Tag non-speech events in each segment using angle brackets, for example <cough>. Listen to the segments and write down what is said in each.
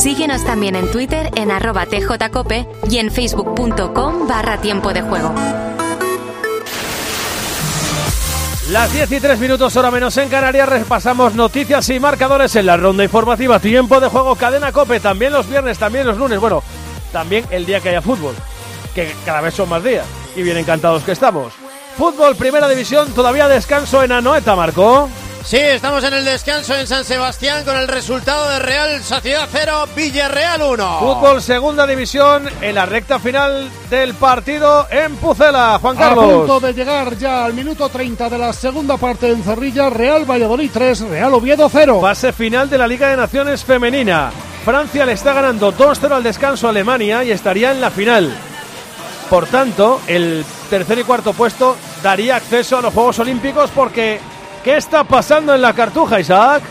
Síguenos también en Twitter en arroba tjcope y en facebook.com barra tiempo de juego. Las 10 y 3 minutos, hora menos en Canarias, repasamos noticias y marcadores en la ronda informativa. Tiempo de juego, cadena cope, también los viernes, también los lunes. Bueno, también el día que haya fútbol, que cada vez son más días. Y bien encantados que estamos. Fútbol, primera división, todavía descanso en Anoeta, Marco. Sí, estamos en el descanso en San Sebastián con el resultado de Real Sociedad 0, Villarreal 1. Fútbol, segunda división, en la recta final del partido en Pucela. Juan A Carlos. punto de llegar ya al minuto 30 de la segunda parte en Cerrilla, Real Valladolid 3, Real Oviedo 0. Fase final de la Liga de Naciones Femenina. Francia le está ganando 2-0 al descanso a Alemania y estaría en la final. Por tanto, el tercer y cuarto puesto daría acceso a los Juegos Olímpicos porque ¿qué está pasando en la Cartuja, Isaac?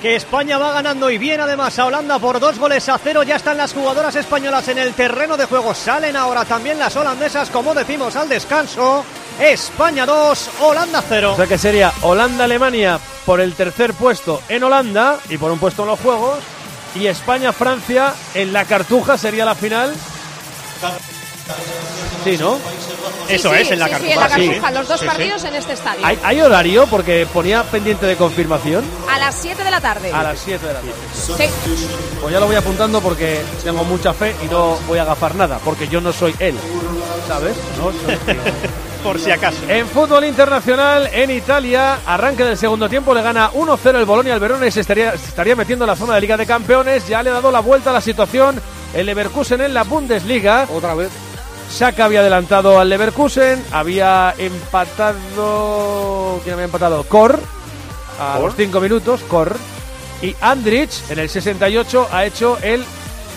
que España va ganando y bien además a Holanda por dos goles a cero. Ya están las jugadoras españolas en el terreno de juego. Salen ahora también las holandesas, como decimos, al descanso. España 2, Holanda 0. O sea que sería Holanda-Alemania por el tercer puesto en Holanda y por un puesto en los Juegos. Y España-Francia en la Cartuja sería la final. Sí, ¿no? Eso es, en la sí, sí, Cartuja. en la sí. Cartuja, los dos Sí, sí. partidos en este estadio. ¿Hay, hay horario? Porque ponía pendiente de confirmación A las 7 de la tarde. a las 7 de la tarde. Sí. Pues ya lo voy apuntando porque tengo mucha fe y no voy a agafar nada, porque yo no soy él, ¿sabes? No <laughs> soy yo. Por si acaso. En fútbol internacional, en Italia, arranque del segundo tiempo, le gana 1-0 el Bolonia al Verona y se estaría, se estaría metiendo en la zona de Liga de Campeones. Ya le ha dado la vuelta a la situación el Leverkusen en la Bundesliga. Otra vez. Saka había adelantado al Leverkusen, había empatado. ¿Quién había empatado? Kor, a los 5 minutos, Kor. Y Andrich, en el 68, ha hecho el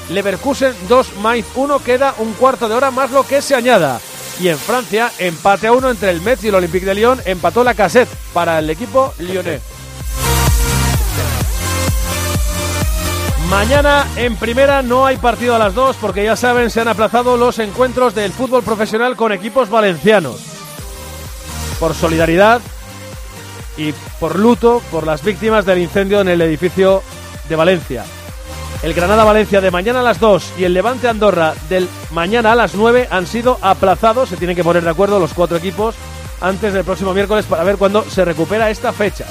Leverkusen 2 Mainz 1. Queda un cuarto de hora más lo que se añada. Y en Francia, empate a uno entre el Metz y el Olympique de Lyon. Empató la cassette para el equipo lyonnais. Mañana en primera no hay partido a las 2 porque ya saben, se han aplazado los encuentros del fútbol profesional con equipos valencianos. Por solidaridad y por luto por las víctimas del incendio en el edificio de Valencia. El Granada-Valencia de mañana a las 2 y el Levante-Andorra del mañana a las 9 han sido aplazados. Se tienen que poner de acuerdo los cuatro equipos antes del próximo miércoles para ver cuándo se recupera esta fecha.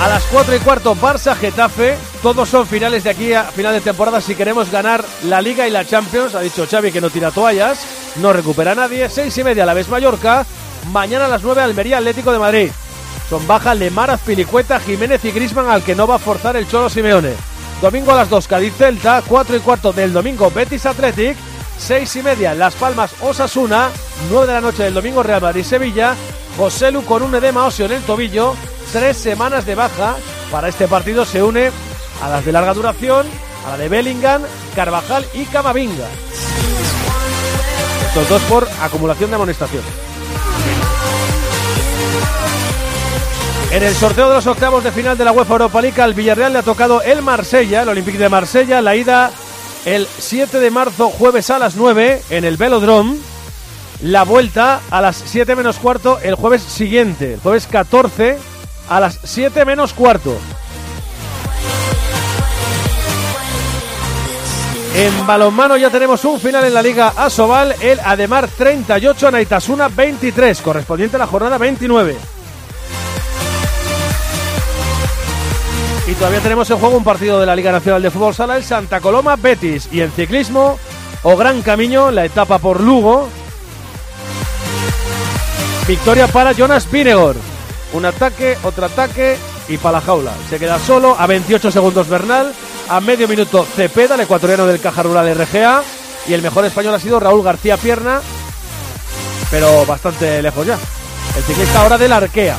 A las 4 y cuarto, Barça-Getafe. Todos son finales de aquí a final de temporada si queremos ganar la Liga y la Champions. Ha dicho Xavi que no tira toallas, no recupera nadie. 6 y media, la vez Mallorca. Mañana a las 9, Almería Atlético de Madrid. Son baja Lemar, Azpilicueta, Jiménez y Grisman al que no va a forzar el Cholo Simeone. Domingo a las 2, Cádiz Celta. 4 y cuarto del domingo, Betis Athletic. 6 y media, Las Palmas Osasuna. 9 de la noche del domingo, Real Madrid Sevilla. José Lu con un edema óseo en el tobillo. Tres semanas de baja. Para este partido se une a las de larga duración, a la de Bellingham, Carvajal y Camavinga. Estos dos por acumulación de amonestaciones. En el sorteo de los octavos de final de la UEFA Europa League al Villarreal le ha tocado el Marsella, el Olympique de Marsella, la ida el 7 de marzo, jueves a las 9 en el Velodrome. La vuelta a las 7 menos cuarto el jueves siguiente, el jueves 14 a las 7 menos cuarto. En balonmano ya tenemos un final en la Liga Asobal, el Ademar 38, Naitasuna 23, correspondiente a la jornada 29. Y todavía tenemos en juego un partido de la Liga Nacional de Fútbol Sala, el Santa Coloma Betis. Y en ciclismo, o Gran Camino, la etapa por Lugo. Victoria para Jonas Vinegor. Un ataque, otro ataque y para la jaula. Se queda solo a 28 segundos Bernal. A medio minuto Cepeda, el ecuatoriano del Caja Rural RGA. Y el mejor español ha sido Raúl García Pierna. Pero bastante lejos ya. El ciclista ahora del Arkea.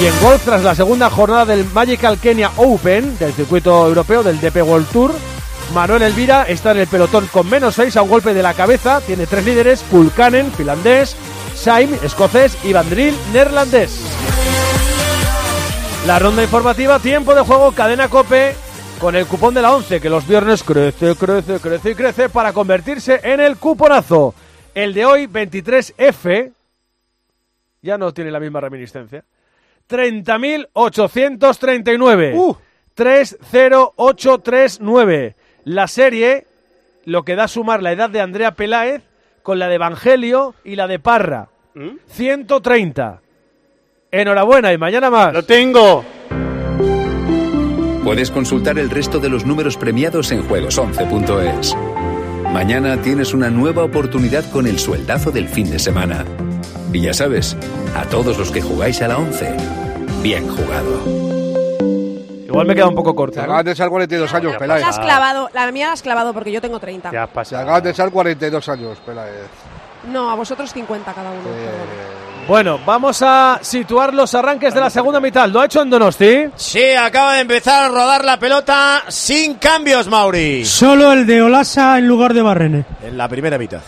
Y en golf, tras la segunda jornada del Magical Kenya Open, del circuito europeo, del DP World Tour, Manuel Elvira está en el pelotón con menos 6 a un golpe de la cabeza. Tiene tres líderes: Pulkanen, finlandés, Saim, escocés y Vandril, neerlandés. La ronda informativa, tiempo de juego, cadena cope con el cupón de la 11, que los viernes crece, crece, crece y crece para convertirse en el cuponazo. El de hoy, 23F, ya no tiene la misma reminiscencia. 30.839. 30839. La serie, lo que da a sumar la edad de Andrea Peláez con la de Evangelio y la de Parra. 130. Enhorabuena y mañana más. Lo tengo. Puedes consultar el resto de los números premiados en juegos11.es. Mañana tienes una nueva oportunidad con el sueldazo del fin de semana. Y ya sabes, a todos los que jugáis a la 11, bien jugado. Igual me queda un poco corto. Te acaban de ser 42 años, La Peláez. has clavado, la mía la has clavado porque yo tengo 30. Te acaban de ser 42 años, Peláez. No, a vosotros 50 cada uno. Bueno, vamos a situar los arranques de la segunda mitad. ¿Lo ha hecho en Donosti? Sí, acaba de empezar a rodar la pelota sin cambios, Mauri. Solo el de Olasa en lugar de Barrene. En la primera mitad.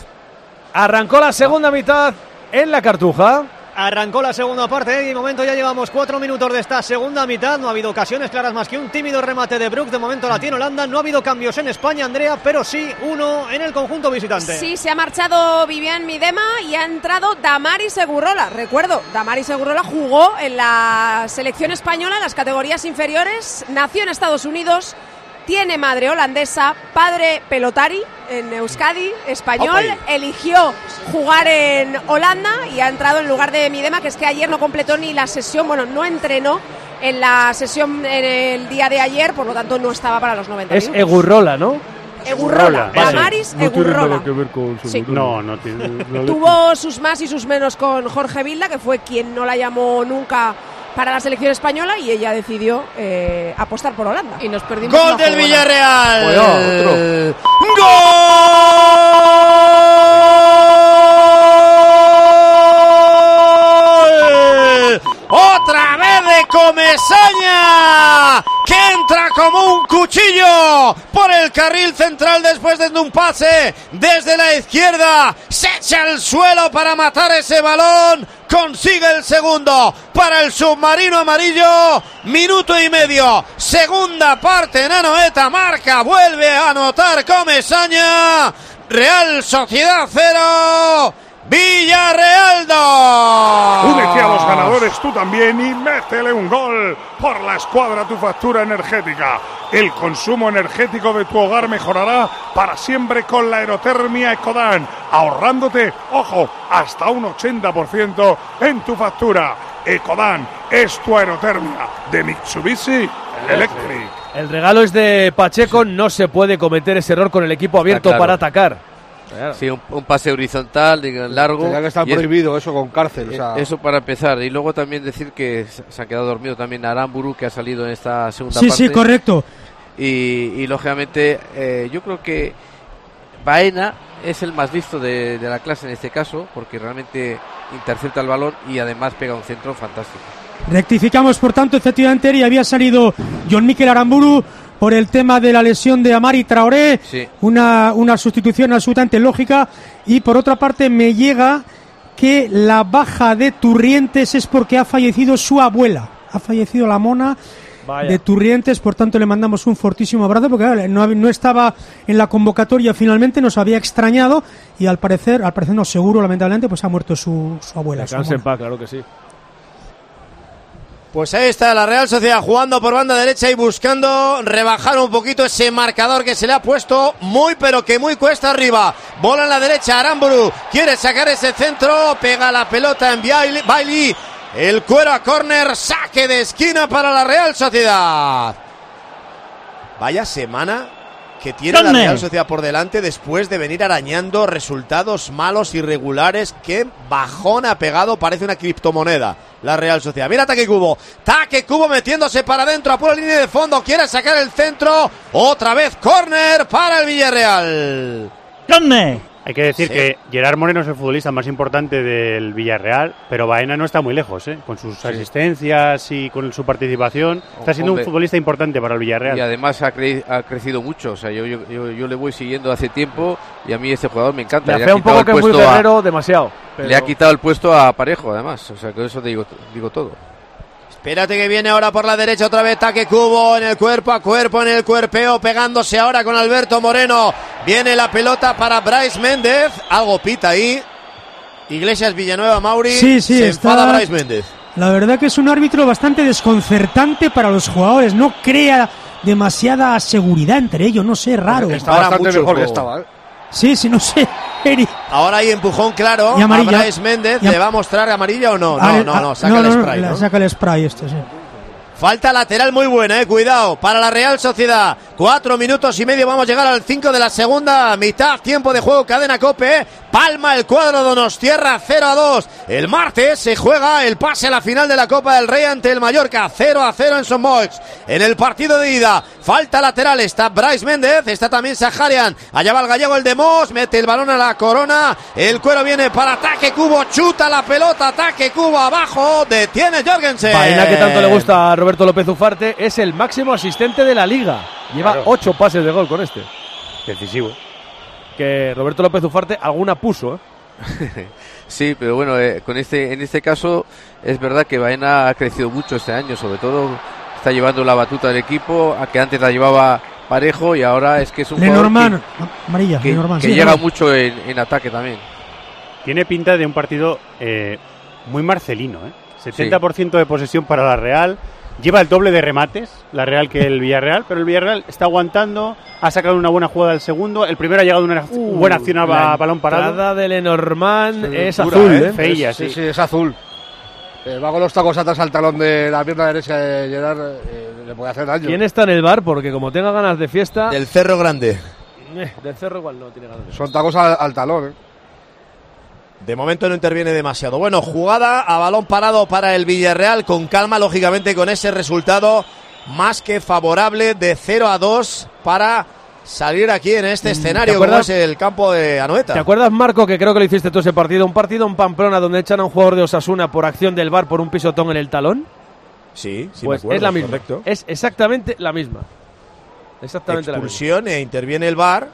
Arrancó la segunda mitad en la Cartuja. Arrancó la segunda parte y de momento ya llevamos cuatro minutos de esta segunda mitad. No ha habido ocasiones claras más que un tímido remate de Brook. De momento la tiene Holanda. No ha habido cambios en España, Andrea, pero sí uno en el conjunto visitante. Sí, se ha marchado Vivian Midema y ha entrado Damaris Segurola. Recuerdo, Damaris Segurola jugó en la selección española en las categorías inferiores, nació en Estados Unidos, tiene madre holandesa, padre pelotari en Euskadi, español, Opa. eligió jugar en Holanda y ha entrado en lugar de Midema, que es que ayer no completó ni la sesión, bueno, no entrenó en la sesión en el día de ayer, por lo tanto no estaba para los 90 Es minutos. Egurrola, ¿no? Egurrola, Damaris Egurrola. que ver con Sí. No, no tiene. no <laughs> Tuvo sus más y sus menos con Jorge Vilda, que fue quien no la llamó nunca para la selección española y ella decidió eh, apostar por Holanda. Y nos perdimos Gol del Villarreal. ¡Gol! Otra vez de Comesaña, entra como un cuchillo por el carril central después de un pase desde la izquierda. Se echa al suelo para matar ese balón. Consigue el segundo para el submarino amarillo. Minuto y medio. Segunda parte. Nanoeta marca. Vuelve a anotar Comesaña. Real Sociedad 0. Villarreal 2. Únete a los ganadores tú también y métele un gol por la escuadra tu factura energética. El consumo energético de tu hogar mejorará para siempre con la aerotermia Ecodan, ahorrándote, ojo, hasta un 80% en tu factura. Ecodan es tu aerotermia de Mitsubishi Electric. El regalo es de Pacheco. No se puede cometer ese error con el equipo abierto claro. para atacar. Sí, un, un pase horizontal, digo, largo. Tendría que estar es- prohibido eso con cárcel. o sea. Eso para empezar. Y luego también decir que se ha quedado dormido también Aramburu, que ha salido en esta segunda Sí, parte. sí, correcto. Y, y, lógicamente, eh, yo creo que Baena es el más listo de, de la clase en este caso, porque realmente intercepta el balón y además pega un centro fantástico. Rectificamos, por tanto, efectivamente, y había salido John Mikel Aramburu por el tema de la lesión de Amari Traoré. Sí. Una, una sustitución absolutamente lógica. Y por otra parte, me llega que la baja de Turrientes es porque ha fallecido su abuela. Ha fallecido la mona Vaya. de Turrientes, por tanto le mandamos un fortísimo abrazo porque claro, no, no estaba en la convocatoria finalmente, nos había extrañado y al parecer, al parecer no seguro, lamentablemente, pues ha muerto su, su abuela. su Descanse en mona. paz, claro que sí. Pues ahí está la Real Sociedad jugando por banda derecha y buscando rebajar un poquito ese marcador que se le ha puesto muy pero que muy cuesta arriba. Bola en la derecha, Aramburu quiere sacar ese centro, pega la pelota en Bailey, el cuero a córner, saque de esquina para la Real Sociedad. Vaya semana que tiene la. Real Sociedad por delante después de venir arañando resultados malos, irregulares. Qué bajón ha pegado, parece una criptomoneda la Real Sociedad. Mira Taque Cubo, Taque Cubo metiéndose para adentro a pura línea de fondo, quiere sacar el centro. Otra vez córner para el Villarreal. ¿Dónde? Hay que decir Sí. que Gerard Moreno es el futbolista más importante del Villarreal, pero Baena no está muy lejos, ¿eh? Con sus asistencias y con su participación. Está siendo Hombre. un futbolista importante para el Villarreal. Y además ha, cre- ha crecido mucho. O sea, yo, yo, yo, yo le voy siguiendo hace tiempo y a mí este jugador me encanta. Le Le ha un quitado poco que el es muy puesto a- guerrero demasiado. pero- Le ha quitado el puesto a Parejo, además. O sea, que eso te digo, digo todo. Espérate que viene ahora por la derecha otra vez Taque Cubo en el cuerpo a cuerpo, en el cuerpeo, pegándose ahora con Alberto Moreno. Viene la pelota para Bryce Méndez. Algo pita ahí. Iglesias Villanueva Mauri. Sí, sí, se está- enfada Bryce Méndez. La verdad que es un árbitro bastante desconcertante para los jugadores. No crea demasiada seguridad entre ellos, no sé, raro. Está bastante mejor que estaba, ¿eh? Sí, sí, no sé. <laughs> Ahora hay empujón claro. Y amarilla. A Bryce Méndez. ¿Le va a mostrar amarilla o no? Ah, No, no, ah, no. Saca el spray. ¿no? Saca el spray este, sí. Falta lateral muy buena, eh, cuidado, para la Real Sociedad. Cuatro minutos y medio, vamos a llegar al cinco de la segunda mitad. Tiempo de juego, cadena cope. Palma el cuadro Donostierra 0 a 2. El martes se juega el pase a la final de la Copa del Rey ante el Mallorca. 0 a 0 en Son. En el partido de ida, falta lateral. Está Bryce Méndez, está también Saharian. Allá va el gallego, el de Moss, mete el balón a la corona. El cuero viene para ataque Cubo, chuta la pelota, ataque Cubo abajo. Detiene Jorgensen. Baena, que tanto le gusta a Roberto López Ufarte, es el máximo asistente de la liga. Lleva Claro. ocho pases de gol con este. Decisivo. Que Roberto López Ufarte alguna puso, ¿eh? <laughs> Sí, pero bueno, eh, con este, en este caso es verdad que Baena ha crecido mucho este año, sobre todo está llevando la batuta del equipo, a que antes la llevaba Parejo y ahora es que es un jugador Lenormand, amarilla, que, Lenormand, que sí, llega Lenormand. mucho en, en ataque también. Tiene pinta de un partido eh, muy marcelino, ¿eh? 70% de posesión para la Real. Lleva el doble de remates, la Real, que el Villarreal, pero el Villarreal está aguantando, ha sacado una buena jugada al segundo, el primero ha llegado una buena acción a Uh, la ba- balón parado. entrada de Lenormand es dura, azul, ¿eh? ¿eh? Feilla, sí, sí. sí, es azul. Eh, va con los tacos atrás al talón de la pierna derecha de Gerard, eh, le puede hacer daño. ¿Quién está en el bar? Porque como tenga ganas de fiesta... Del Cerro Grande. Eh, del Cerro igual no tiene ganas de Son tacos al, al talón, ¿eh? De momento no interviene demasiado. Bueno, jugada a balón parado para el Villarreal, con calma, lógicamente, con ese resultado más que favorable de 0 a 2 para salir aquí en este escenario, como acuerdas? es el campo de Anoeta. ¿Te acuerdas, Marco, que creo que lo hiciste tú ese partido? Un partido en Pamplona donde echan a un jugador de Osasuna por acción del bar por un pisotón en el talón. Sí, sí, pues me acuerdo, es la misma. correcto. Es exactamente la misma. Exactamente la misma. Expulsión e interviene el VAR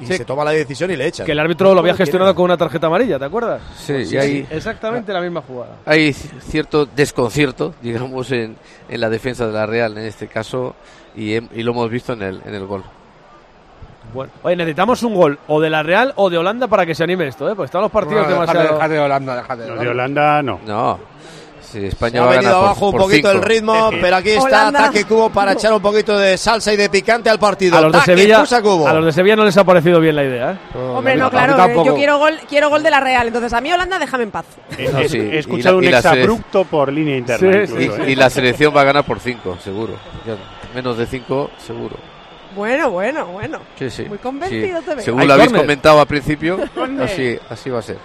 y Sí. se toma la decisión y le echan. Que el árbitro lo había gestionado con una tarjeta amarilla, ¿te acuerdas? Sí, y ahí- Exactamente la misma jugada. Hay cierto desconcierto, <laughs> digamos, en, en la defensa de la Real en este caso y, lo hemos visto en el, en el gol. Bueno, oye, necesitamos un gol o de la Real o de Holanda para que se anime esto, ¿eh? Pues están los partidos No, demasiado... déjate de Holanda, déjate de Los Holanda. de Holanda no. No, Se España ha va a venido ganar por- abajo un por poquito cinco. el ritmo, pero aquí está Holanda. ataque cubo para echar un poquito de salsa y de picante al partido. A los, de Sevilla, Cubo. a los de Sevilla no les ha parecido bien la idea, ¿eh? Hombre, no, a mí claro, tampoco. eh, yo quiero gol, quiero gol de la Real. Entonces, a mí Holanda, déjame en paz. He, No, he- sí, he y escuchado la- y un exabrupto por línea interna. Sí, incluso, Y, ¿eh? y la selección va a ganar por 5, seguro. Ya, menos de 5, seguro. Bueno, bueno, bueno. Sí, sí. Muy convencido Sí. te. Según lo habéis comentado al principio, así, así va a ser.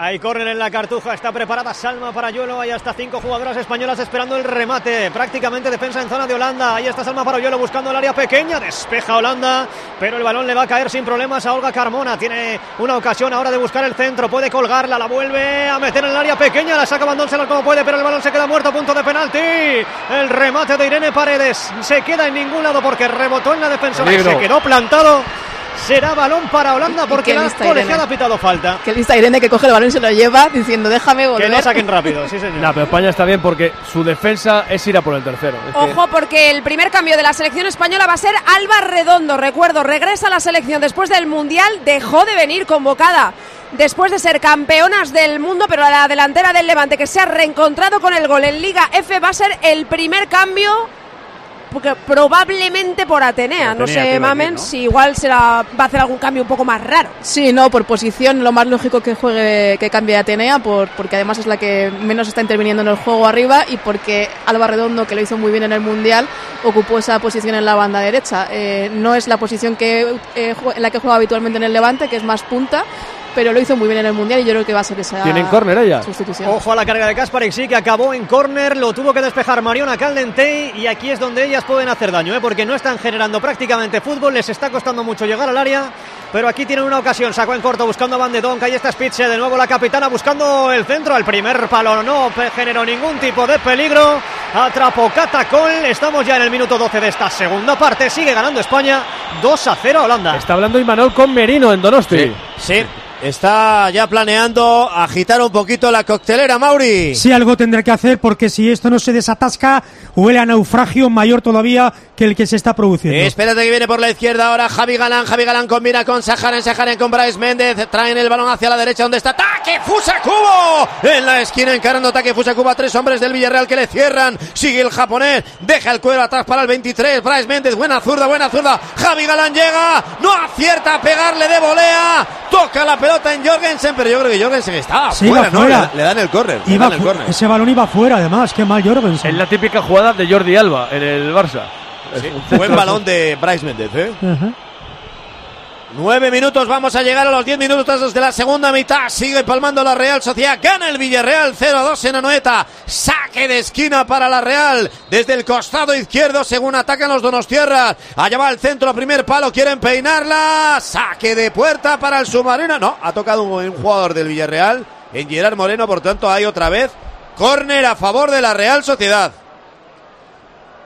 Hay córner en la cartuja, está preparada Salma para Yuelo, hay hasta cinco jugadoras españolas esperando el remate, prácticamente defensa en zona de Holanda, ahí está Salma para Yuelo buscando el área pequeña, despeja Holanda, pero el balón le va a caer sin problemas a Olga Carmona, tiene una ocasión ahora de buscar el centro, puede colgarla, la vuelve a meter en el área pequeña, la saca Bandónsela como puede, pero el balón se queda muerto, punto de penalti, el remate de Irene Paredes, se queda en ningún lado porque rebotó en la Peligro. se quedó plantado, será balón para Holanda porque qué la colegiada ha pitado falta. Que lista Irene que coge el balón y se lo lleva diciendo déjame volver. Que no saquen rápido, <laughs> sí señor. Nah, pero España está bien porque su defensa es ir a por el tercero. Es que- Ojo porque el primer cambio de la selección española va a ser Alba Redondo. Recuerdo, regresa a la selección después del Mundial, dejó de venir convocada después de ser campeonas del mundo, pero la delantera del Levante que se ha reencontrado con el gol en Liga F va a ser el primer cambio porque probablemente por Atenea, no Atenea, sé mamen ¿no? si igual será va a hacer algún cambio un poco más raro. Sí, no, por posición lo más lógico que juegue, que cambie Atenea, por, porque además es la que menos está interviniendo en el juego arriba y porque Alba Redondo, que lo hizo muy bien en el Mundial, ocupó esa posición en la banda derecha. Eh, no es la posición que, eh, en la que juega habitualmente en el Levante, que es más punta, pero lo hizo muy bien en el Mundial y yo creo que va a ser esa ¿Tienen córner ella? sustitución. Ojo a la carga de Kasparek, sí, que acabó en córner, lo tuvo que despejar Mariona Caldentey y aquí es donde ellas pueden hacer daño, ¿eh? porque no están generando prácticamente fútbol, les está costando mucho llegar al área pero aquí tienen una ocasión. Sacó en corto buscando a Van de Donk. Ahí está Spitze, de nuevo la capitana buscando el centro. El primer palo no generó ningún tipo de peligro. Atrapó Catacol. Estamos ya en el minuto 12 de esta segunda parte. Sigue ganando España 2 a 0 a Holanda. Está hablando Imanol con Merino en Donosti. Sí. Está ya planeando agitar un poquito la coctelera, Mauri. Sí, algo tendrá que hacer porque si esto no se desatasca, huele a naufragio mayor todavía que el que se está produciendo. Espérate que viene por la izquierda ahora Javi Galán. Javi Galán combina con Saharen. Saharen con Bryce Méndez. Traen el balón hacia la derecha donde está Taque Fusakubo. En la esquina encarando Taque Fusakubo a tres hombres del Villarreal que le cierran. Sigue el japonés. Deja el cuero atrás para el 23. Bryce Méndez. Buena zurda, buena zurda. Javi Galán llega. No acierta a pegarle de volea. Toca la pelota en Jorgensen, pero yo creo que Jorgensen está Sí, fuera, ¿no? fuera. Le, le dan el córner. ese balón iba fuera, además. Qué mal Jorgensen. Es la típica jugada de Jordi Alba en el Barça. Centro- Buen balón de Bryce Méndez, ¿eh? Ajá. Nueve minutos, vamos a llegar a los diez minutos de la segunda mitad. Sigue palmando la Real Sociedad. Gana el Villarreal 0-2 en Anoeta. Saque de esquina para la Real. Desde el costado izquierdo, según atacan los Donostierras. Allá va el centro, primer palo. Quieren peinarla. Saque de puerta para el submarino. No, ha tocado un, un jugador del Villarreal. En Gerard Moreno, por tanto, hay otra vez. Córner a favor de la Real Sociedad.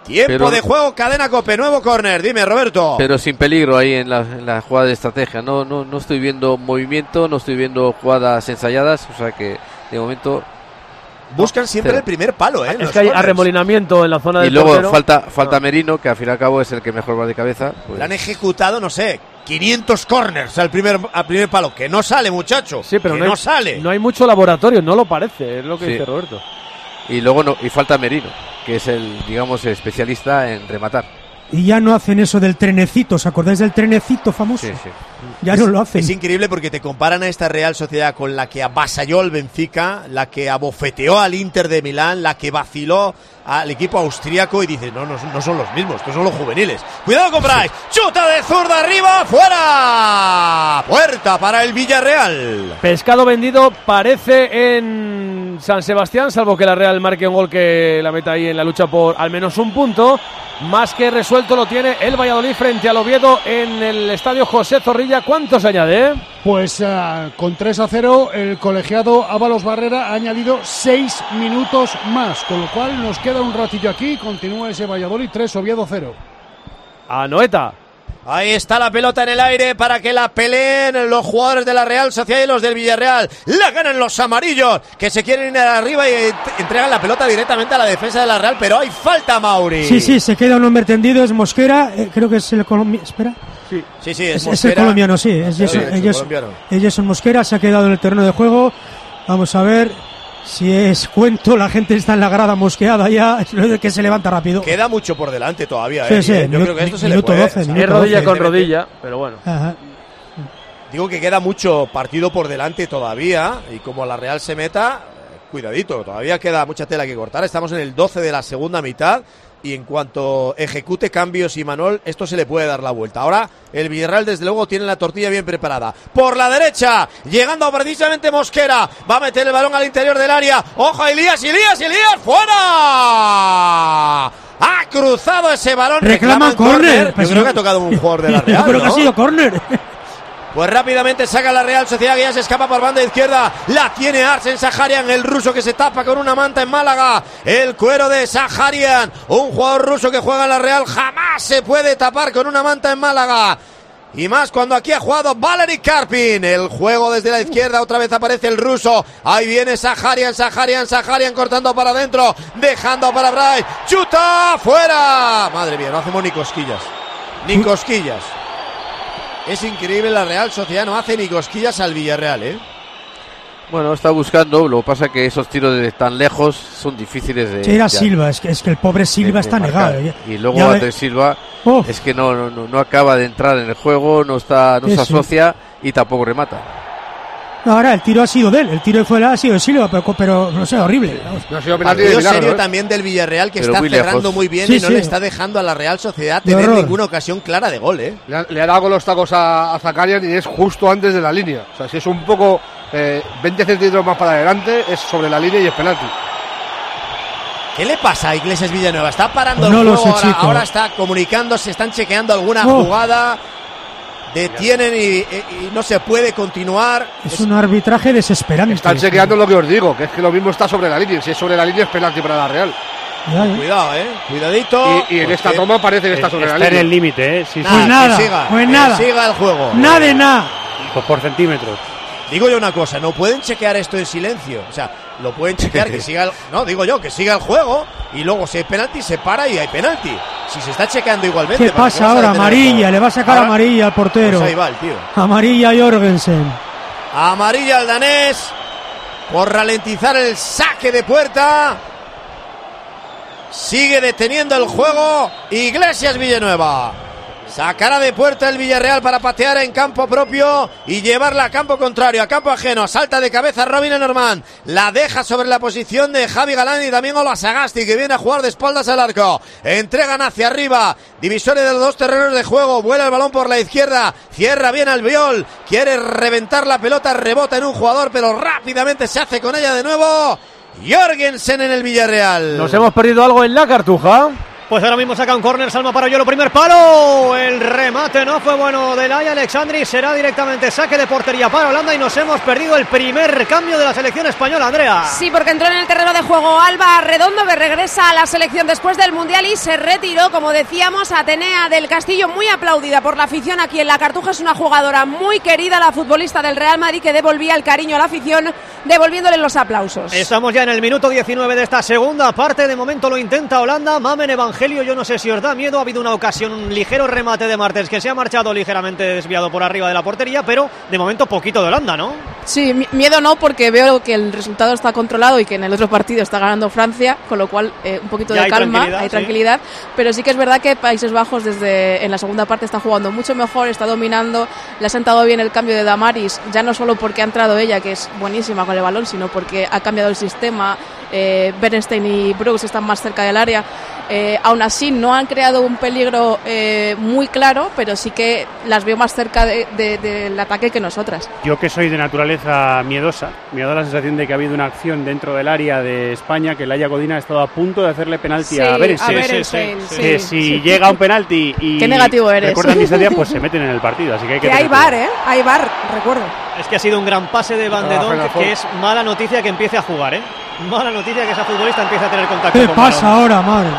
Tiempo Pero- de juego, cadena cope, nuevo córner. Dime, Roberto. Pero sin peligro ahí en la, en la jugada de estrategia. No, no, no estoy viendo movimiento, no estoy viendo jugadas ensayadas. O sea que de momento. Buscan siempre Cero. el primer palo, ¿eh? en Es que hay corners. arremolinamiento en la zona Y del luego portero. falta, falta Merino, que al fin y al cabo es el que mejor va de cabeza. pues- Le han ejecutado, no sé, 500 corners al primer, al primer palo. Que no sale, muchacho. Sí, pero que no, no, hay, sale. no hay mucho laboratorio, no lo parece, es lo que Sí. dice Roberto. Y luego no, y falta Merino, que es el, digamos, el especialista en rematar. Y ya no hacen eso del trenecito. ¿Os acordáis del trenecito famoso? Sí, sí. Ya no lo hacen. Es increíble porque te comparan a esta Real Sociedad con la que avasalló al Benfica, la que abofeteó al Inter de Milán, la que vaciló al equipo austríaco y dices, no, no, no son los mismos, estos son los juveniles. Cuidado con Bryce, chuta de zurda arriba, fuera. Puerta para el Villarreal. Pescado vendido parece en San Sebastián, salvo que la Real marque un gol que la meta ahí en la lucha por al menos un punto. Más que resuelto lo tiene el Valladolid frente al Oviedo en el estadio José Zorrilla. ¿Cuánto se añade? eh? Pues ah, con 3 a 0 el colegiado Ábalos Barrera ha añadido 6 minutos más, con lo cual nos queda un ratillo aquí, continúa ese Valladolid 3, Oviedo 0. A Noeta. Ahí está la pelota en el aire para que la peleen los jugadores de la Real Sociedad y los del Villarreal. La ganan los amarillos que se quieren ir arriba y eh, entregan la pelota directamente a la defensa de la Real, pero hay falta, Mauri. Sí, sí, se queda un hombre tendido, es Mosquera, eh, creo que es el colombiano. Espera. Sí, sí, sí, Es, es, es el Mosquera. colombiano, sí, es Sí, es el colombiano. Jason Mosquera, se ha quedado en el terreno de juego. Vamos a ver si es cuento, la gente está en la grada mosqueada ya, es lo de que se levanta rápido. Queda mucho por delante todavía, Sí, ¿eh? sí, Yo creo que esto se le minuto puede. 12, o sea, minuto Es rodilla 12. con rodilla, pero bueno. Ajá. Digo que queda mucho partido por delante todavía y como la Real se meta, cuidadito, todavía queda mucha tela que cortar. Estamos en el 12 de la segunda mitad y en cuanto ejecute cambios y Manol, esto se le puede dar la vuelta. Ahora el Villarreal desde luego tiene la tortilla bien preparada. Por la derecha, llegando precisamente Mosquera, va a meter el balón al interior del área. Ojo, Elías, Elías, Elías, fuera. Ha cruzado ese balón. Reclaman córner. Yo creo yo- que ha tocado un jugador de la <laughs> Yo Real. creo que ¿no? ha sido córner. Pues rápidamente saca la Real Sociedad que ya se escapa por banda izquierda. La tiene Arsen Saharian, el ruso que se tapa con una manta en Málaga. El cuero de Saharian, un jugador ruso que juega en la Real. Jamás se puede tapar con una manta en Málaga. Y más cuando aquí ha jugado Valery Karpin. El juego desde la izquierda. Otra vez aparece el ruso. Ahí viene Saharian, Saharian, Saharian cortando para adentro. Dejando para Bryce. ¡Chuta! ¡Fuera! Madre mía, no hacemos ni cosquillas. Ni cosquillas. Es increíble, la Real Sociedad no hace ni cosquillas al Villarreal, ¿eh? Bueno, está buscando, lo que pasa que esos tiros de tan lejos son difíciles de... Era Silva, es que, es que el pobre Silva de- está de negado. Y luego Ya Andrés Silva es que no, no, no acaba de entrar en el juego, no está no se asocia y tampoco remata. No, ahora el tiro ha sido de él, el tiro de fuera ha sido de Silva, pero, pero no sé, horrible. No ha sido penalti de Partido milagro, serio ¿eh? también del Villarreal que Pero está muy cerrando lejos. muy bien Sí, y no sí. le está dejando a la Real Sociedad tener ninguna ocasión clara de gol, ¿eh? Le ha, le ha dado con los tacos a, a Zakarian y es justo antes de la línea. O sea, si es un poco eh, 20 centímetros más para adelante, es sobre la línea y es penalti. ¿Qué le pasa a Iglesias Villanueva? Está parando Pues no el lo juego sé, ahora, ahora está comunicándose, están chequeando alguna Oh. jugada. Detienen y, y- y no se puede continuar. Es un arbitraje desesperante. Están chequeando lo que os digo, que es que lo mismo está sobre la línea. Si es sobre la línea es penalti para la Real. Cuidado, eh. Cuidadito. Y, y en esta toma parece que está sobre la Está en línea. el límite, ¿eh? Sí, sí. Pues nada, que siga, pues que nada. siga el juego. Nada de nada. Pues por centímetros. Digo yo una cosa, no pueden chequear esto en silencio. O sea, lo pueden chequear que <laughs> siga el, no, digo yo, que siga el juego y luego si hay penalti se para y hay penalti. Si se está chequeando igualmente. ¿Qué ¿para pasa ahora? el Amarilla, le va a sacar Ahora- amarilla al portero. Pues ahí va el tío. Amarilla Jorgensen. Amarilla al danés por ralentizar el saque de puerta. Sigue deteniendo el juego Iglesias Villanueva. Sacará de puerta el Villarreal para patear en campo propio y llevarla a campo contrario, a campo ajeno. Salta de cabeza Robin Norman. La deja sobre la posición de Javi Galán y también Sagasti, que viene a jugar de espaldas al arco. Entregan hacia arriba. Divisoria de los dos terrenos de juego. Vuela el balón por la izquierda. Cierra bien al viol. Quiere reventar la pelota. Rebota en un jugador, pero rápidamente se hace con ella de nuevo. Jorgensen en el Villarreal. Nos hemos perdido algo en la cartuja. Pues ahora mismo saca un córner, Salma para lo primer palo. El remate no fue bueno del Ay Alexandri. Será directamente saque de portería para Holanda y nos hemos perdido el primer cambio de la selección española, Andrea. Sí, porque entró en el terreno de juego Alba Redondo, que regresa a la selección después del Mundial y se retiró, como decíamos, Atenea del Castillo, muy aplaudida por la afición aquí en la Cartuja. Es una jugadora muy querida, la futbolista del Real Madrid, que devolvía el cariño a la afición, devolviéndole los aplausos. Estamos ya en el minuto 19 de esta segunda parte. De momento lo intenta Holanda. Mamen Evangelio, yo no sé si os da miedo. Ha habido una ocasión, un ligero remate de Martens que se ha marchado ligeramente desviado por arriba de la portería, pero de momento poquito de Holanda, ¿no? Sí, mi- miedo no, porque veo que el resultado está controlado y que en el otro partido está ganando Francia, con lo cual eh, un poquito Ya de hay calma, tranquilidad, hay sí. tranquilidad. Pero sí que es verdad que Países Bajos desde en la segunda parte está jugando mucho mejor, está dominando, le ha sentado bien el cambio de Damaris, ya no solo porque ha entrado ella, que es buenísima con el balón, sino porque ha cambiado el sistema. Eh, Bernstein y Brooks están más cerca del área. Eh, aún así, no han creado un peligro eh, muy claro, pero sí que las veo más cerca de- de- del ataque que nosotras. Yo que soy de naturaleza miedosa, me ha dado la sensación de que ha habido una acción dentro del área de España que Laia Godina ha estado a punto de hacerle penalti Sí, a a Berenstein. Sí, Que sí. si llega un penalti y Qué negativo eres. recuerdan mi estadía, pues se meten en el partido. Así que hay que Que hay tener bar. ¿eh? Hay bar, recuerdo. Es que ha sido un gran pase de Van de Donk, la que es mala noticia que empiece a jugar, ¿eh? Mala noticia que esa futbolista empiece a tener contacto ¿Qué con pasa ahora, madre?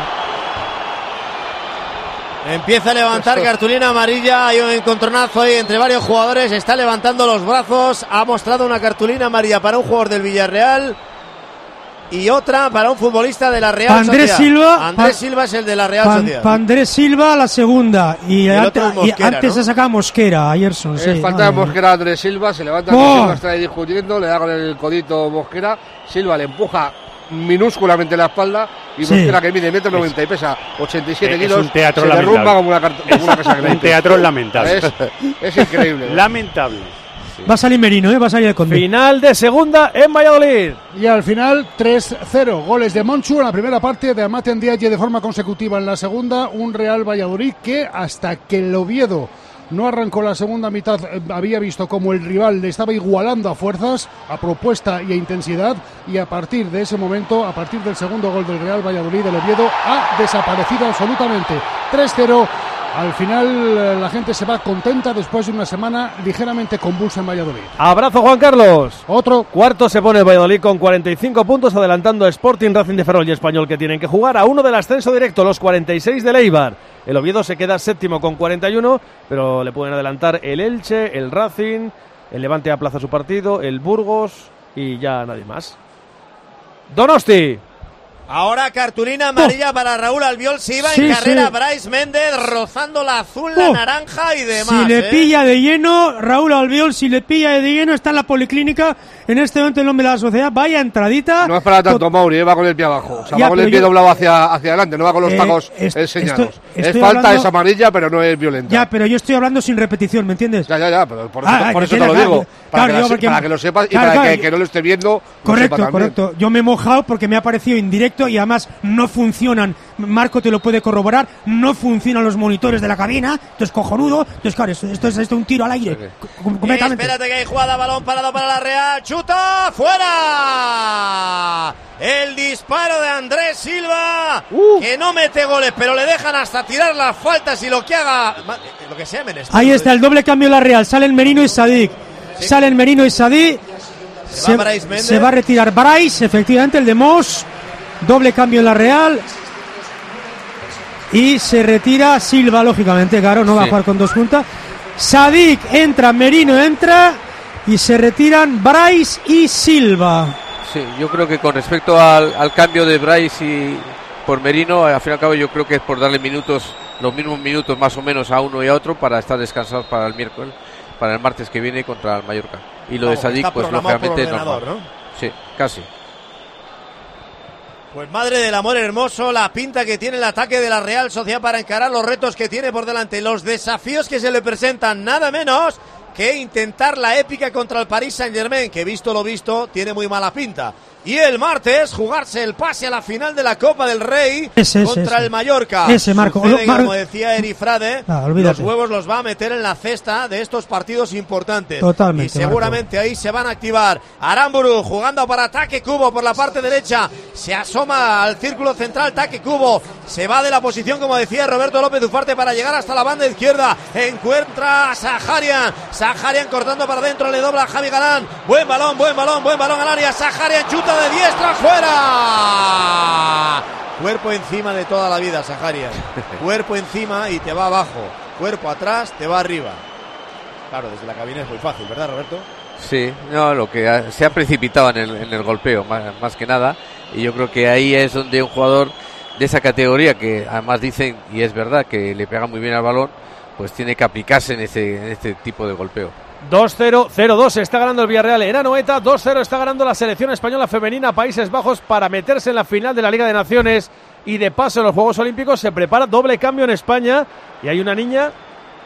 Empieza a levantar cartulina amarilla. Hay un encontronazo ahí entre varios jugadores. Está levantando los brazos. Ha mostrado una cartulina amarilla para un jugador del Villarreal. Y otra para un futbolista de la Real Andrés Sociedad. Silva- Andrés Pa- Silva es el de la Real Pan- Sociedad. Pandrés Silva la segunda y, el ante- otro es y Mosquera, antes ¿no? se saca Mosquera, Ayerson. Es Sí, falta de Mosquera a Andrés Silva, se levanta ¡Oh! Andrés Silva, está ahí discutiendo, le da con el codito Mosquera, Silva le empuja minúsculamente la espalda y Sí. Mosquera que mide metro noventa y pesa 87 Es kilos, un teatro se lamentable. derrumba como una, como una casa Un teatro lamentable. Es, es increíble. <laughs> ¿no? Va a salir Merino, ¿eh? va a salir el Conde. Final de segunda en Valladolid. Y al final 3-0. Goles de Monchu en la primera parte, de Amate Andiaye de forma consecutiva en la segunda. Un Real Valladolid que hasta que el Oviedo no arrancó la segunda mitad eh, había visto como el rival le estaba igualando a fuerzas, a propuesta y a intensidad. Y a partir de ese momento, a partir del segundo gol del Real Valladolid, el Oviedo ha desaparecido absolutamente. 3-0. Al final eh, la gente se va contenta después de una semana ligeramente convulsa en Valladolid. Abrazo, Juan Carlos. Otro. Cuarto se pone el Valladolid con 45 puntos, adelantando a Sporting, Racing de Ferrol y Español, que tienen que jugar a uno del ascenso directo, los 46 del Eibar. El Oviedo se queda séptimo con 41, pero le pueden adelantar el Elche, el Racing, el Levante aplaza su partido, el Burgos y ya nadie más. Donosti. Ahora cartulina amarilla para Raúl Albiol. Se iba Oh. Sí, en carrera sí. Bryce Méndez rozando la azul, la Oh. naranja y demás. Si le ¿eh? pilla de lleno, Raúl Albiol, si le pilla de lleno, está en la policlínica. En este momento el nombre de la sociedad, vaya entradita. No es para tanto, Mauri, eh, va con el pie abajo. O sea, Ya, va con el pie yo- doblado hacia, hacia adelante, no va con los Eh, tacos est- enseñados. estoy- es estoy falta, hablando- es amarilla, pero no es violenta. Ya, pero yo estoy hablando sin repetición, ¿me entiendes? Ya, ya, ya, pero por eso, Ah, por que eso te lo claro, digo. Para, claro, que, porque- para que lo sepas y claro, para claro, que, que no lo esté viendo. lo Correcto, sepa correcto. Yo me he mojado porque me ha parecido indirecto y además no funcionan. Marco te lo puede corroborar, no funcionan los monitores de la cabina, esto es cojonudo, entonces claro, esto, esto es esto es un tiro al aire, com- completamente. Espérate que hay jugada, balón parado para la Real. ¡Chuta! ¡Fuera! El disparo de Andrés Silva, Uh. que no mete goles, pero le dejan hasta tirar las faltas y lo que haga, eh, lo que sea menester. Ahí está el doble cambio en la Real, salen Merino y Sadik. Salen Merino y Sadik. Se va se a retirar Bryce, efectivamente, el de Moss. Doble cambio en la Real. Y se retira Silva, lógicamente, claro, no va a jugar con dos juntas. Sadik entra, Merino entra. Y se retiran Bryce y Silva. Sí, yo creo que con respecto al, al cambio de Bryce y por Merino, al fin y al cabo yo creo que es por darle minutos, los mismos minutos más o menos a uno y a otro para estar descansados para el miércoles, para el martes que viene contra el Mallorca. Y lo Vamos, de Sadik, pues lógicamente es normal. Sí, casi. Pues madre del amor hermoso, la pinta que tiene el ataque de la Real Sociedad para encarar los retos que tiene por delante, los desafíos que se le presentan, nada menos que intentar la épica contra el Paris Saint Germain, que visto lo visto, tiene muy mala pinta. Y el martes jugarse el pase a la final de la Copa del Rey Ese, ese, contra ese. el Mallorca. Ese, Marco. Sucede Mar- como decía Eri Frade, Ah, los huevos los va a meter en la cesta de estos partidos importantes. Totalmente, Y seguramente ahí se van a activar. Aramburu jugando para ataque cubo por la parte derecha. Se asoma al círculo central, ataque cubo. Se va de la posición, como decía Roberto López Ufarte, para llegar hasta la banda izquierda. Encuentra a Saharian. Saharian cortando para adentro, le dobla a Javi Galán. Buen balón, buen balón, buen balón al área. Saharian chuta de diestra fuera. Cuerpo encima de toda la vida, Saharian. <laughs> Cuerpo encima y te va abajo. Cuerpo atrás, te va arriba. Claro, desde la cabina es muy fácil, ¿verdad, Roberto? Sí, no, lo que ha- se ha precipitado en el, en el golpeo, más, más que nada. Y yo creo que ahí es donde un jugador de esa categoría, que además dicen, y es verdad, que le pega muy bien al balón, pues tiene que aplicarse en, ese, en este tipo de golpeo. 2-0, 0-2 está ganando el Villarreal en Anoeta, 2-0 está ganando la selección española femenina Países Bajos para meterse en la final de la Liga de Naciones. Y de paso en los Juegos Olímpicos se prepara doble cambio en España y hay una niña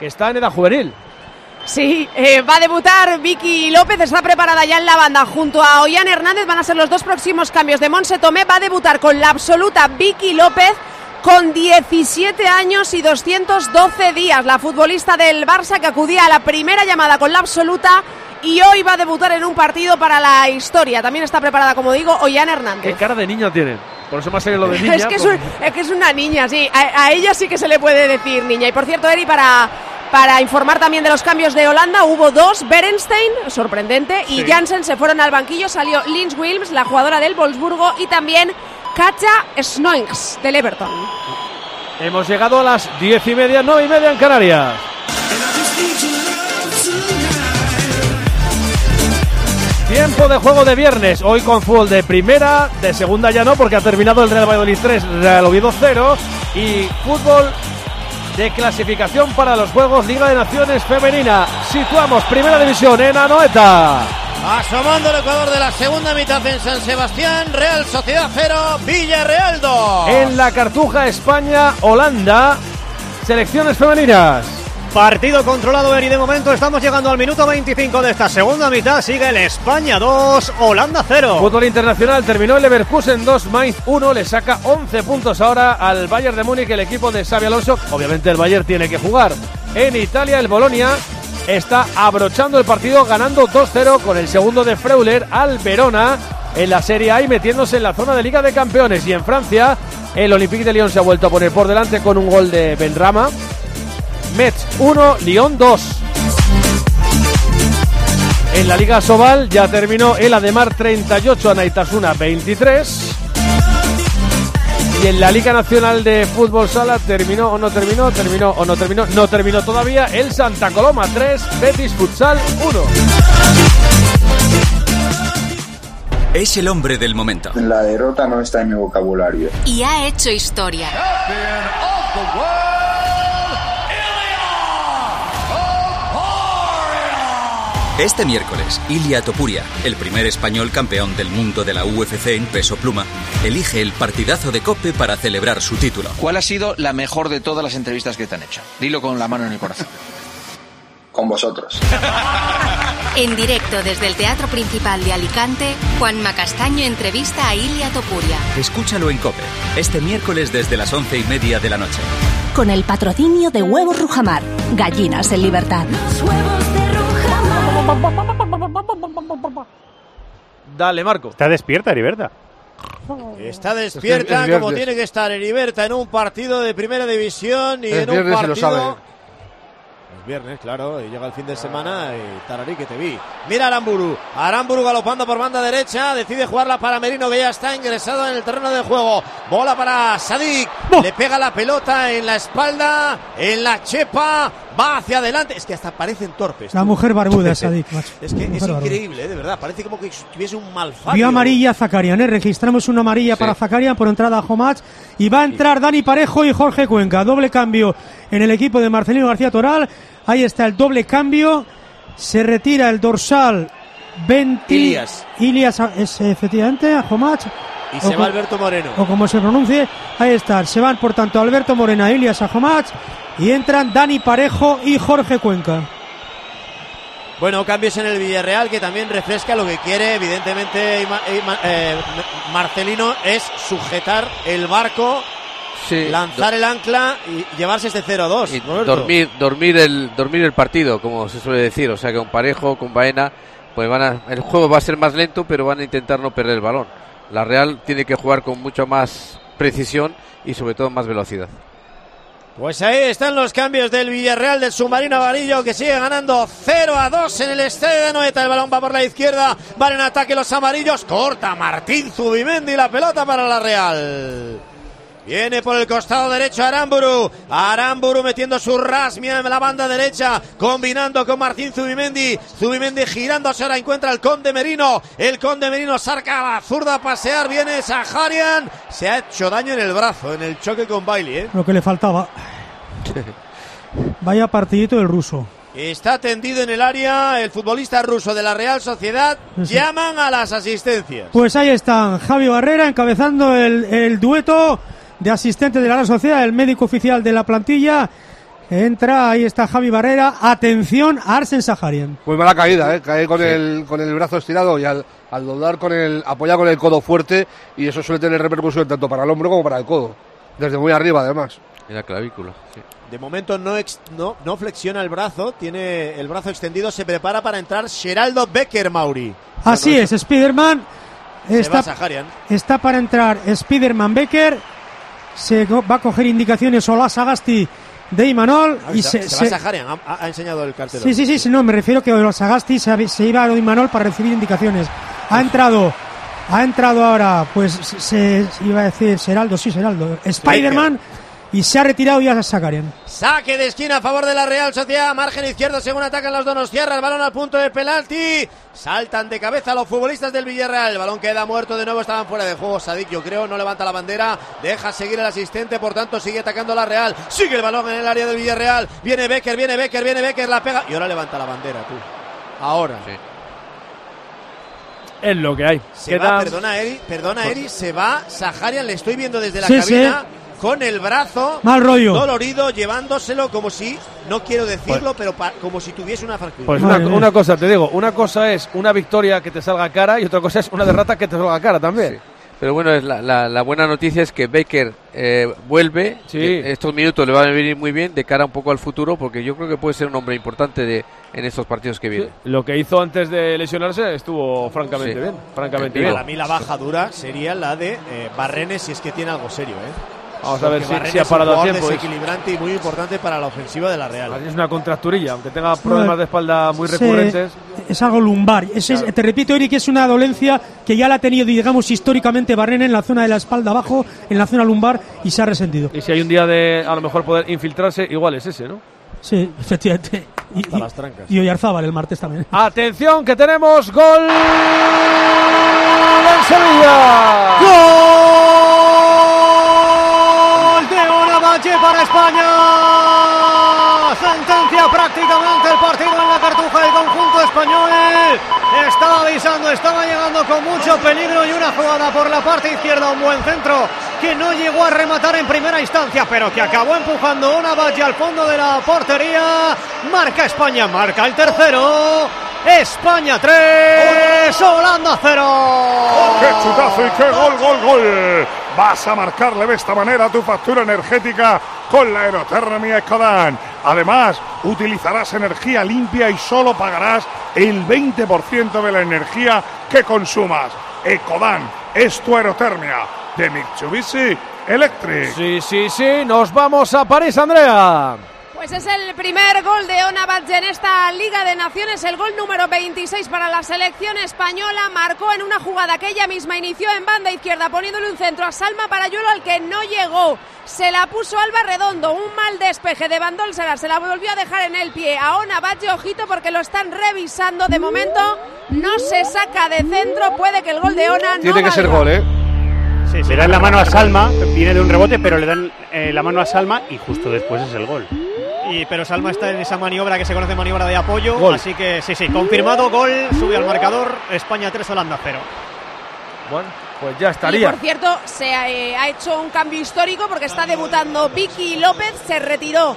que está en edad juvenil. Sí, eh, va a debutar Vicky López, está preparada ya en la banda. Junto a Ollán Hernández, van a ser los dos próximos cambios de Monse Tomé, va a debutar con la absoluta Vicky López con 17 años y 212 días, la futbolista del Barça que acudía a la primera llamada con la absoluta y hoy va a debutar en un partido para la historia, también está preparada, como digo, Ollán ¿Qué Hernández. cara de niña tiene? Por eso ha salido lo de <laughs> niña. Es que es, pues- un- es que es una niña, sí. A, a ella sí que se le puede decir niña. Y por cierto, Eri, para, para informar también de los cambios de Holanda, hubo dos. Berenstein, sorprendente, y Sí. Jansen se fueron al banquillo. Salió Lynch Wilms, la jugadora del Wolfsburgo, y también Katja Snoings, del Everton. Hemos llegado a las diez y media, nueve y media en Canarias. Tiempo de juego de viernes, hoy con fútbol de primera, de segunda ya no, porque ha terminado el Real Valladolid 3, Real Oviedo 0, y fútbol de clasificación para los Juegos Liga de Naciones Femenina. Situamos Primera División en Anoeta. Asomando el Ecuador de la segunda mitad en San Sebastián, Real Sociedad 0, Villarreal 2. En la Cartuja, España, Holanda, selecciones femeninas. Partido controlado, Eri. De momento estamos llegando al minuto 25 de esta segunda mitad. Sigue el España 2, Holanda 0. Fútbol internacional terminó el Leverkusen 2, Mainz 1, le saca 11 puntos ahora al Bayern de Múnich, el equipo de Xabi Alonso. Obviamente el Bayern tiene que jugar. En Italia el Bolonia está abrochando el partido ganando 2-0 con el segundo de Freuler al Verona en la Serie A y metiéndose en la zona de Liga de Campeones. Y en Francia el Olympique de Lyon se ha vuelto a poner por delante con un gol de Benrama. Metz 1, Lyon 2. En la Liga Sobal ya terminó el Ademar 38, Anaitasuna 23. Y en la Liga Nacional de Fútbol Sala terminó o no terminó, terminó o no terminó, no terminó todavía el Santa Coloma 3, Betis Futsal 1. Es el hombre del momento. La derrota no está en mi vocabulario. Y ha hecho historia. Este miércoles, Ilia Topuria, el primer español campeón del mundo de la UFC en peso pluma, elige el partidazo de Cope para celebrar su título. ¿Cuál ha sido la mejor de todas las entrevistas que te han hecho? Dilo con la mano en el corazón. <laughs> Con vosotros. <laughs> En directo desde el Teatro Principal de Alicante, Juan Macastaño entrevista a Ilia Topuria. Escúchalo en Cope, este miércoles desde las once y media de la noche. Con el patrocinio de Huevos Rujamar, gallinas en libertad. Dale, Marco. Está despierta, Heriberta. Está despierta Es- es como tiene que estar Heriberta en un partido de primera división y Es en un partido. sabe. Es viernes, claro, y llega el fin de semana y tararí que te vi. Mira Aramburu, Aramburu galopando por banda derecha, decide jugarla para Merino que ya está ingresado en el terreno de juego. Bola para Sadik, le pega la pelota en la espalda, en la chepa, va hacia adelante. Es que hasta parecen torpes. La tú. mujer barbuda, Sadik, macho. Es que es barbuda. increíble, ¿eh? de verdad, parece como que tuviese un malfario. Vio amarilla a Zakarian, ¿eh? registramos una amarilla para Zakarian por entrada a Homach y va a entrar Dani Parejo y Jorge Cuenca. Doble cambio en el equipo de Marcelino García Toral. Ahí está el doble cambio. Se retira el dorsal 20. Ilias. Ilias es efectivamente a Homach. Y se va Alberto Moreno. O como se pronuncie. Ahí está. Se van por tanto Alberto Morena, Ilias a Homach. Y entran Dani Parejo y Jorge Cuenca. Bueno, cambios en el Villarreal que también refresca lo que quiere, evidentemente, eh, Marcelino es sujetar el barco, Sí, lanzar el ancla y llevarse este 0-2. y Roberto. dormir, dormir el, dormir el partido, como se suele decir. O sea que con Parejo, con Baena, pues van a, el juego va a ser más lento, pero van a intentar no perder el balón. La Real tiene que jugar con mucho más precisión y sobre todo más velocidad. Pues ahí están los cambios del Villarreal del submarino amarillo que sigue ganando 0 a 2 en el estadio de Noeta. El balón va por la izquierda, van en ataque los amarillos. Corta Martín Zubimendi la pelota para la Real. Viene por el costado derecho Aramburu. Aramburu metiendo su rasmia en la banda derecha, combinando con Martín Zubimendi. Zubimendi girándose ahora encuentra el Conde Merino. El Conde Merino sarca a la zurda a pasear. Viene Saharian. Se ha hecho daño en el brazo en el choque con Bailey. ¿eh? Lo que le faltaba. Vaya partidito del ruso. Está tendido en el área el futbolista ruso de la Real Sociedad. Sí. Llaman a las asistencias. Pues ahí están Javi Barrera encabezando el, el dueto de asistente de la Real Sociedad, el médico oficial de la plantilla. Entra, ahí está Javi Barrera. Atención Arsen Saharian. Muy mala caída, ¿eh? cae con, el, con el brazo estirado y al, al doblar con el, apoya con el codo fuerte y eso suele tener repercusión tanto para el hombro como para el codo. Desde muy arriba, además. En la clavícula. sí. De momento no, ex- no, no flexiona el brazo, tiene el brazo extendido, se prepara para entrar Geraldo Becker, Mauri. Así es, Spiderman. Está, está para entrar Spiderman Becker. Se va a coger indicaciones Ola Sagasti de Imanol. Ah, y se, se, se ha, ha- ha enseñado el cartel. Sí, sí, sí, sí, no, me refiero que Ola Sagasti se, se iba a Imanol para recibir indicaciones. Ha entrado, ha entrado ahora, pues se, se- iba a decir Seraldo, sí, Seraldo, Spiderman. Y se ha retirado ya a Sakarian. Saque de esquina a favor de la Real Sociedad, margen izquierdo según atacan los donostiarras, el balón al punto de penalti, saltan de cabeza los futbolistas del Villarreal, el balón queda muerto de nuevo, estaban fuera de juego, Sadik yo creo, no levanta la bandera, deja seguir el asistente, por tanto sigue atacando la Real, sigue el balón en el área del Villarreal, viene Becker, viene Becker, viene Becker, la pega. Y ahora levanta la bandera tú, ahora. Es lo que hay. Se Queda- va, perdona Eri, perdona Eri, se va Saharian, le estoy viendo desde la Sí, cabina. Con el brazo Mal rollo. dolorido, llevándoselo como si, no quiero decirlo, pero pa- como si tuviese una fractura. Pues una, una cosa, te digo, una cosa es una victoria que te salga cara y otra cosa es una derrota que te salga cara también. Pero bueno, es la, la- la buena noticia es que Baker eh, vuelve. Sí. que Estos minutos le van a venir muy bien de cara un poco al futuro, porque yo creo que puede ser un hombre importante de, en estos partidos que vienen. Lo que hizo antes de lesionarse estuvo francamente Sí. bien. Francamente bien. Para mí la baja dura sería la de eh, Barrenes si es que tiene algo serio, ¿eh? Vamos a ver si, ha es un parado a tiempo. Es, desequilibrante y muy importante para la ofensiva de la Real. es una contracturilla, aunque tenga problemas de espalda muy Se- recurrentes. es algo lumbar. Es- es- te repito, Eric, es una dolencia que ya la ha tenido, digamos, históricamente Barrena en la zona de la espalda abajo, en la zona lumbar, y se ha resentido. Y si hay un día de a lo mejor poder infiltrarse, igual es ese, ¿no? Sí, efectivamente. Y, Hasta y- las trancas. y Oyarzábal el martes también. Atención, que tenemos gol en Sevilla. Gol de Onavalle para España. Sentencia prácticamente el partido en la cartuja del conjunto español. Estaba avisando, estaba llegando con mucho peligro y una jugada por la parte izquierda, un buen centro que no llegó a rematar en primera instancia, pero que acabó empujando Onavalle al fondo de la portería. Marca España, marca el tercero. España 3, Holanda 0. ¡Qué chutazo y qué gol, gol, gol! Vas a marcarle de esta manera tu factura energética con la aerotermia Ecodan. Además, utilizarás energía limpia y solo pagarás el 20% de la energía que consumas. Ecodan es tu aerotermia de Mitsubishi Electric. Sí, sí, sí, nos vamos a París, Andrea. Pues es el primer gol de Ona Badge en esta Liga de Naciones, el gol número 26 para la selección española. Marcó en una jugada que ella misma inició en banda izquierda, poniéndole un centro a Salma Parayuelo al que no llegó. Se la puso Alba Redondo, un mal despeje de Bandolsera, se la volvió a dejar en el pie a Ona Badge, ojito porque lo están revisando. De momento no se saca de centro, puede que el gol de Ona no Tiene que ser gol, ¿eh? Sí, le dan la mano a Salma, viene de un rebote, pero le dan eh, la mano a Salma y justo después es el gol. Y, pero Salma está en esa maniobra que se conoce maniobra de apoyo. Gol. Así que sí, sí, confirmado gol, sube al marcador. España 3, Holanda 0. Bueno, pues ya Y estaría. por cierto, se eh, ha hecho un cambio histórico porque está debutando Vicky López, se retiró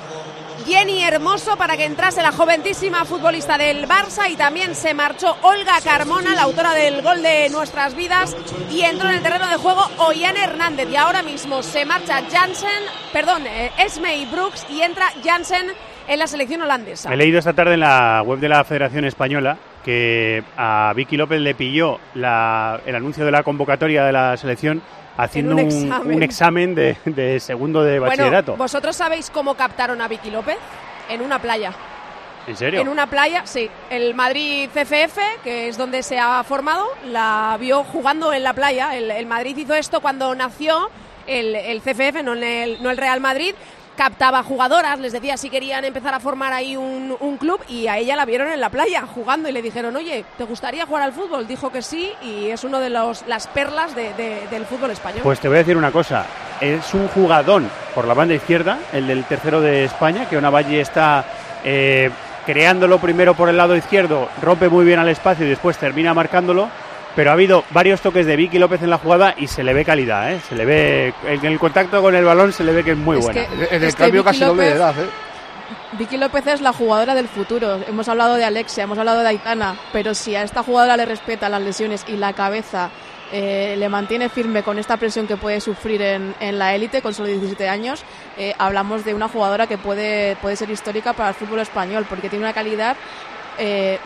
Jenny Hermoso para que entrase la joventísima futbolista del Barça y también se marchó Olga Carmona, la autora del gol de nuestras vidas, y entró en el terreno de juego Ollane Hernández. Y ahora mismo se marcha Jansen, perdón, eh, Esmey Brooks y entra Jansen en la selección holandesa. He leído esta tarde en la web de la Federación Española que a Vicky López le pilló la- el anuncio de la convocatoria de la selección haciendo un examen. un examen de, de segundo de bachillerato. Bueno, ¿vosotros sabéis cómo captaron a Vicky López? En una playa. ¿En serio? En una playa, sí. El Madrid CFF, que es donde se ha formado, la vio jugando en la playa. El, el Madrid hizo esto cuando nació el, el CFF, no el, no el Real Madrid. Captaba jugadoras, les decía si querían empezar a formar ahí un, club y a ella la vieron en la playa jugando y le dijeron, oye, ¿te gustaría jugar al fútbol? Dijo que sí y es uno de los, las perlas de- de- del fútbol español. Pues te voy a decir una cosa. Es un jugadón por la banda izquierda, el del tercero de España, que Valle está eh, creándolo primero por el lado izquierdo, rompe muy bien al espacio y después termina marcándolo. Pero ha habido varios toques de Vicky López en la jugada y se le ve calidad, ¿eh? Se le ve, en el contacto con el balón se le ve que es muy Es buena. que- En el cambio casi doble de López- edad, ¿eh? Vicky López es la jugadora del futuro. Hemos hablado de Alexia, hemos hablado de Aitana, pero si a esta jugadora le respeta las lesiones y la cabeza eh, le mantiene firme con esta presión que puede sufrir en, en la élite con solo 17 años, eh, hablamos de una jugadora que puede, puede ser histórica para el fútbol español, porque tiene una calidad eh,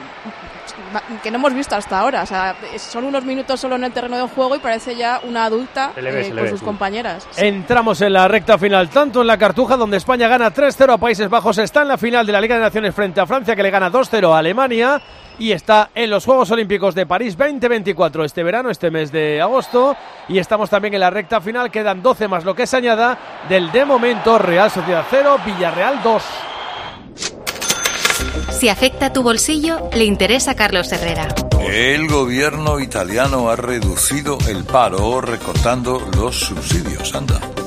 que no hemos visto hasta ahora. O sea, son unos minutos solo en el terreno de juego y parece ya una adulta ve, eh, con ve, sus sí. compañeras. Entramos en la recta final, tanto en la Cartuja, donde España gana 3-0 a Países Bajos, está en la final de la Liga de Naciones frente a Francia, que le gana 2-0 a Alemania, y está en los Juegos Olímpicos de París 2024 este verano, este mes de agosto, y estamos también en la recta final, quedan 12 más lo que se añada del de momento Real Sociedad 0, Villarreal 2. Si afecta tu bolsillo, le interesa a Carlos Herrera. El gobierno italiano ha reducido el paro recortando los subsidios. Anda.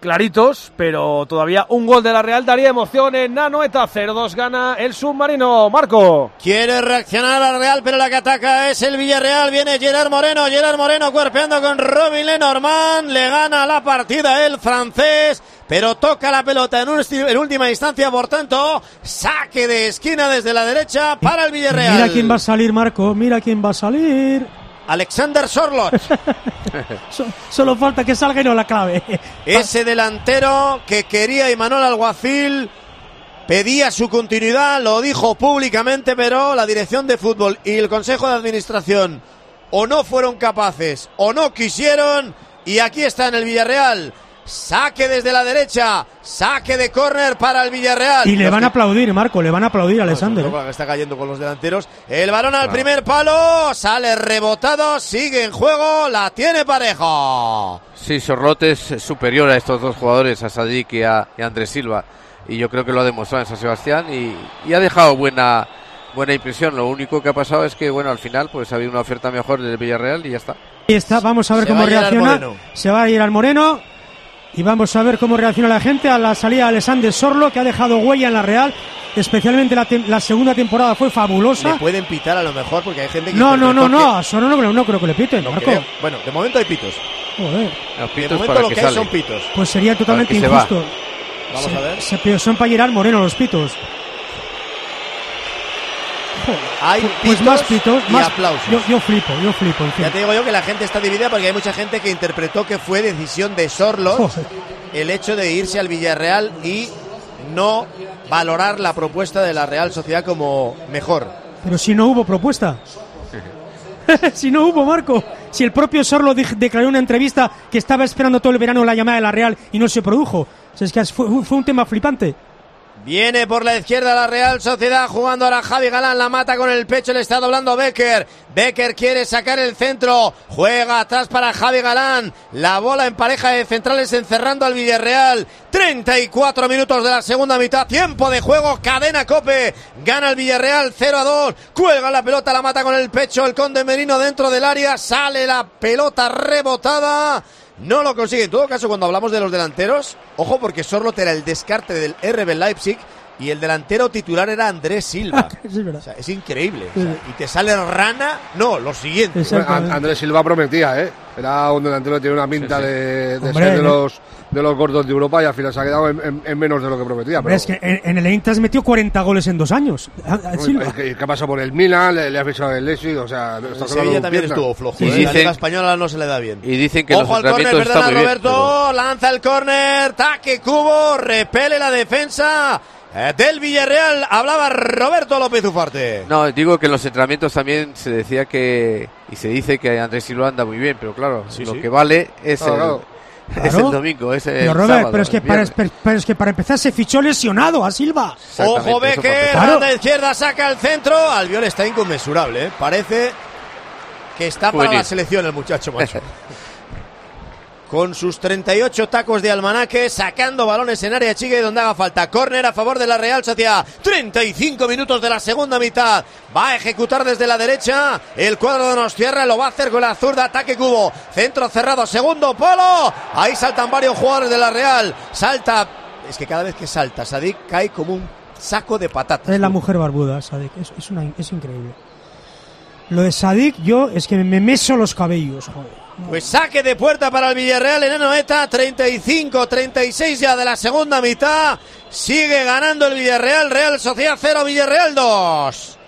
claritos, pero todavía un gol de la Real daría emoción en Nanoeta. 0-2 gana el submarino. Marco. Quiere reaccionar la Real, pero la que ataca es el Villarreal. Viene Gerard Moreno. Gerard Moreno cuerpeando con Robin Lenormand. Le gana la partida el francés. Pero toca la pelota en, un en última instancia. Por tanto, saque de esquina desde la derecha para el Villarreal. Mira quién va a salir, Marco. Mira quién va a salir. Alexander Sorlot. <laughs> So- solo falta que salga y no la clave. <laughs> Ese delantero que quería Imanol Alguacil pedía su continuidad, lo dijo públicamente, pero la dirección de fútbol y el Consejo de Administración o no fueron capaces o no quisieron y aquí está en el Villarreal. Saque desde la derecha, saque de córner para el Villarreal. Y le Los van que- a aplaudir, Marco. Le van a aplaudir a Alexander. que está cayendo con los delanteros. El balón al primer palo, sale rebotado, sigue en juego, la tiene parejo. Sí, Sorlote es superior a estos dos jugadores, a Sadik y a, y a Andrés Silva. Y yo creo que lo ha demostrado en San Sebastián y, y ha dejado buena buena impresión. Lo único que ha pasado es que, bueno, al final pues ha habido una oferta mejor del Villarreal y ya está. Ahí está, vamos a ver Se cómo reacciona. Se va a ir al Moreno y vamos a ver cómo reacciona la gente a la salida de Alexander Sorlo, que ha dejado huella en la Real. Especialmente la, tem- la segunda temporada fue fabulosa. Le pueden pitar a lo mejor porque hay gente que. No, no, no, no, a Sorlo no, no creo que le piten, Marco. creo- Bueno, de momento hay pitos. Joder. Los De momento para lo que que hay sale. son pitos. Pues sería totalmente que se va. injusto. Vamos Se- a ver. se- son para Gerard Moreno los pitos. Hay Pues pitos más pitos, y más aplausos. Yo, yo flipo, yo flipo, en fin. Ya te digo yo que la gente está dividida porque hay mucha gente que interpretó que fue decisión de Sorlos el hecho de irse al Villarreal y no valorar la propuesta de la Real Sociedad como mejor. Pero si no hubo propuesta. <laughs> si no hubo, Marco. Si el propio Sorlo declaró en una entrevista que estaba esperando todo el verano la llamada de la Real y no se produjo. O sea, es que fue, fue un tema flipante. Viene por la izquierda la Real Sociedad jugando ahora Javi Galán, la mata con el pecho, le está doblando Becker. Becker quiere sacar el centro, juega atrás para Javi Galán. La bola en pareja de centrales encerrando al Villarreal. 34 minutos de la segunda mitad, tiempo de juego, cadena cope. Gana el Villarreal 0 a 2. Cuelga la pelota, la mata con el pecho el Conde Merino dentro del área. Sale la pelota rebotada. No lo consigue. En todo caso, cuando hablamos de los delanteros, ojo porque Sorlot era el descarte del RB Leipzig y el delantero titular era Andrés Silva. es verdad. O sea, es increíble. O sea, y te sale rana. No, lo siguiente. Bueno, An- Andrés Silva prometía, ¿eh? Era un delantero que tiene una pinta de, de Hombre, ser de ¿no? los, de los gordos de Europa y al final se ha quedado en, en- en menos de lo que prometía. Hombre, Pero, es que en, en el Eintracht metió 40 goles en dos años. A- a Silva. es que, ¿Qué pasa por el Milan? Le, le ha fichado el Leipzig, o sea... está Sevilla también piernas. estuvo flojo. Y ¿eh? La dicen- Liga Española no se le da bien. Y dicen que Ojo los al córner, están muy bien. Roberto, lanza el córner, taque cubo, repele la defensa del Villarreal. Hablaba Roberto López Ufarte. No, digo que en los entrenamientos también se decía que y se dice que Andrés Silva anda muy bien, pero claro, Sí, lo sí. que vale es, Claro, el, claro. <laughs> es Claro. el domingo, es el Pero Robert, sábado, pero, es que el para, viernes. pero- pero es que para empezar se fichó lesionado a Silva. Ojo Becker, banda izquierda, saca el centro. Albiol está inconmensurable, ¿eh? Parece que está para Juvenil. la selección el muchacho, macho. <laughs> Con sus 38 tacos de almanaque, sacando balones en área chica y donde haga falta. Córner a favor de la Real Sociedad. 35 minutos de la segunda mitad. Va a ejecutar desde la derecha. El cuadro de Nostierra lo va a hacer con la zurda. Ataque cubo. Centro cerrado. Segundo polo. Ahí saltan varios jugadores de la Real. Salta. Es que cada vez que salta, Sadik cae como un saco de patatas. Es la mujer barbuda, Sadik. Es, es, una, es increíble. Lo de Sadik, yo es que me meso los cabellos, joder. Pues saque de puerta para el Villarreal en Anoeta, 35-36 ya de la segunda mitad. Sigue ganando el Villarreal, Real Sociedad 0, Villarreal 2.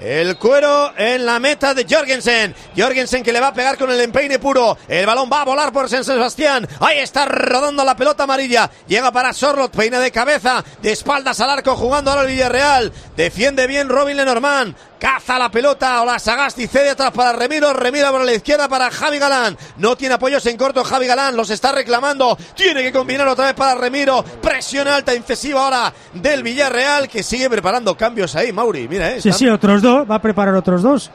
El cuero en la meta de Jorgensen. Jorgensen que le va a pegar con el empeine puro. El balón va a volar por San Sebastián. Ahí está rodando la pelota amarilla. Llega para Sorlot, peina de cabeza, de espaldas al arco jugando ahora el Villarreal. Defiende bien Robin Lenormand. Caza la pelota o la Sagasti cede atrás para Remiro. Remiro por la izquierda para Javi Galán. No tiene apoyos en corto Javi Galán. Los está reclamando. Tiene que combinar otra vez para Remiro. Presión alta, incisiva ahora del Villarreal que sigue preparando cambios ahí. Mauri, mira, eh. Sí, sí, otros dos. Va a preparar otros dos.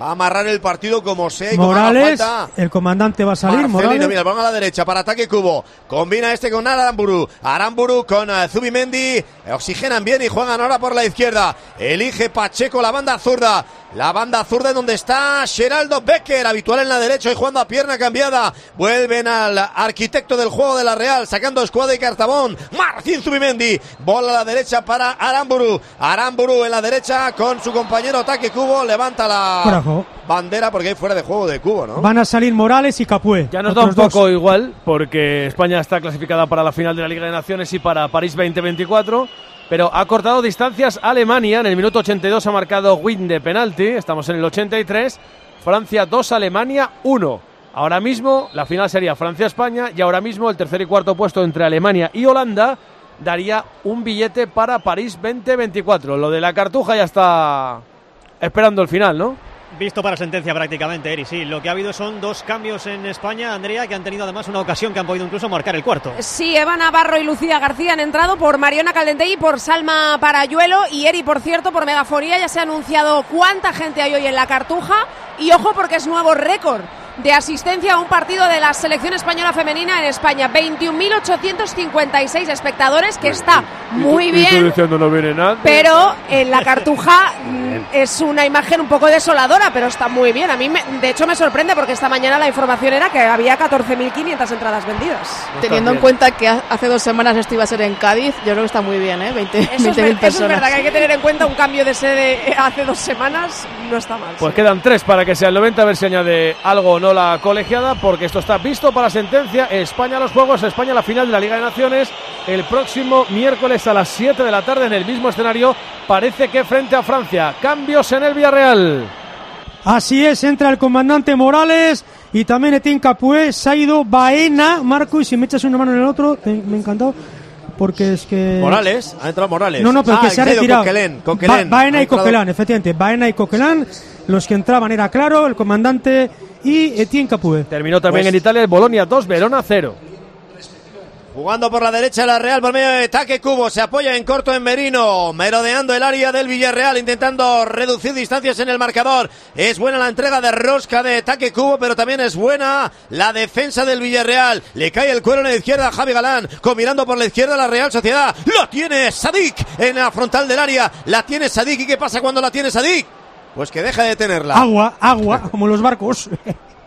Va a amarrar el partido como sea y como haga Morales, falta. el comandante va a salir. Marcelino, Morales. mira, balón a la derecha para ataque cubo. Combina este con Aramburu. Aramburu con eh, Zubimendi. Oxigenan bien y juegan ahora por la izquierda. Elige Pacheco la banda zurda. La banda zurda en donde está Geraldo Becker, habitual en la derecha y jugando a pierna cambiada. Vuelven al arquitecto del juego de la Real, sacando escuadra y cartabón. Martín Zubimendi. Bola a la derecha para Aramburu. Aramburu en la derecha con su compañero ataque cubo. Levanta de la bandera porque hay fuera de juego de cubo, ¿no? Van a salir Morales y Capué. Ya nos da un dos. poco igual, porque España está clasificada para la final de la Liga de Naciones y para París 2024. Pero ha cortado distancias Alemania. En el minuto 82 ha marcado Win de penalti. Estamos en el 83. Francia 2, Alemania 1. Ahora mismo la final sería Francia-España y ahora mismo el tercer y cuarto puesto entre Alemania y Holanda daría un billete para París 2024. Lo de la cartuja ya está esperando el final, ¿no? Visto para sentencia prácticamente, Eri. Sí, lo que ha habido son dos cambios en España, Andrea, que han tenido además una ocasión que han podido incluso marcar el cuarto. Sí, Eva Navarro y Lucía García han entrado por Mariona Caldentegui, por Salma Parayuelo y Eri, por cierto, por Megafonía. Ya se ha anunciado cuánta gente hay hoy en la Cartuja. Y ojo porque es nuevo récord de asistencia a un partido de la selección española femenina en España. 21.856 espectadores, que está muy bien. diciendo no viene nada. Pero en la cartuja <laughs> mm, es una imagen un poco desoladora, pero está muy bien. A mí, me- de hecho, me sorprende porque esta mañana la información era que había 14.500 entradas vendidas. Teniendo en cuenta que ha- hace dos semanas esto iba a ser en Cádiz, yo creo que está muy bien, ¿eh? 20 Eso es, 20.000 ver- eso es personas. verdad que hay que tener en cuenta un cambio de sede hace dos semanas, no está mal. Pues quedan tres para que sea el 90, a ver si añade algo o no la colegiada, porque esto está visto para sentencia. España a los Juegos, España a la final de la Liga de Naciones, el próximo miércoles a las 7 de la tarde en el mismo escenario, parece que frente a Francia. Cambios en el Villarreal. Así es, entra el comandante Morales y también Etienne Capué, se ha ido Baena, Marco, y si me echas una mano en el otro, te- me ha encantado, porque es que... Morales, ha entrado Morales. No, no, pero Ah, que se ha ido retirado. Ba- Coquelin. Baena Ha y entrado- Coquelin, efectivamente. Baena y Coquelin, los que entraban era claro, el comandante y Etienne Capué. Terminó también Pues- en Italia el Bolonia 2, Verona 0. Jugando por la derecha la Real por medio de Taque Cubo. Se apoya en corto en Merino. Merodeando el área del Villarreal. Intentando reducir distancias en el marcador. Es buena la entrega de rosca de Taque Cubo. Pero también es buena la defensa del Villarreal. Le cae el cuero en la izquierda a Javi Galán. Combinando por la izquierda la Real Sociedad. Lo tiene Sadik en la frontal del área. La tiene Sadik. ¿Y qué pasa cuando la tiene Sadik? Pues que deja de tenerla. Agua, agua, <laughs> como los barcos.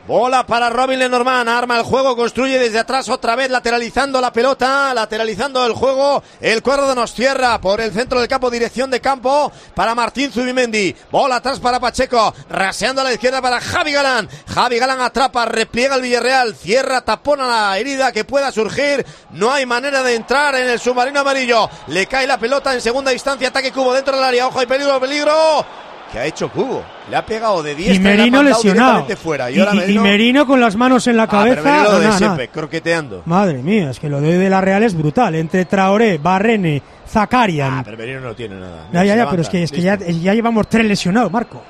Bola para Robin Lenormand, arma el juego, construye desde atrás otra vez, lateralizando la pelota, lateralizando el juego, el cuadro de Nostierra por el centro del campo, dirección de campo para Martín Zubimendi, bola atrás para Pacheco, raseando a la izquierda para Javi Galán, Javi Galán atrapa, repliega el Villarreal, cierra, tapona la herida que pueda surgir, no hay manera de entrar en el submarino amarillo, le cae la pelota en segunda instancia, ataque Cubo dentro del área, ojo, hay peligro, peligro, ¿Qué ha hecho Cubo? Le ha pegado de 10 Y Merino lesionado. Fuera. Y, Y, ahora y- y Merino... Con las manos en la Ah, pero cabeza. Lo de croqueteando. Madre mía, es que lo de, de la Real es brutal. Entre Traoré, Barrene, Zakarian. Ah, pero Merino no tiene nada. ya, ya, ya, pero es que, es que ya, ya llevamos tres lesionados, Marco.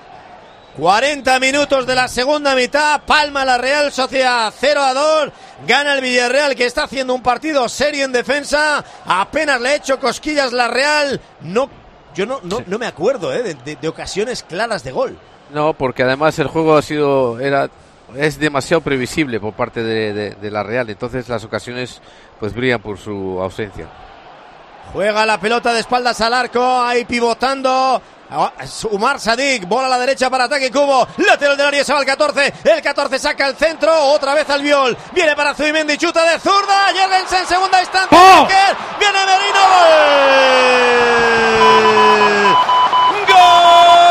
40 minutos de la segunda mitad, palma la Real Sociedad 0 a 2, gana el Villarreal que está haciendo un partido serio en defensa, apenas le ha hecho cosquillas la Real, no, yo no, no, no me acuerdo eh, de, de- de ocasiones claras de gol. No, porque además el juego ha sido era es demasiado previsible por parte de, de- de la Real, entonces las ocasiones pues brillan por su ausencia. Juega la pelota de espaldas al arco, ahí pivotando. Ah, Umar Sadik, bola a la derecha para ataque Cubo, lateral del área se va el 14, el 14 saca el centro, otra vez al viol, viene para Zubimendi, chuta de zurda, Jorgensen segunda instancia, ¡Oh! Viene Merino, gol, gol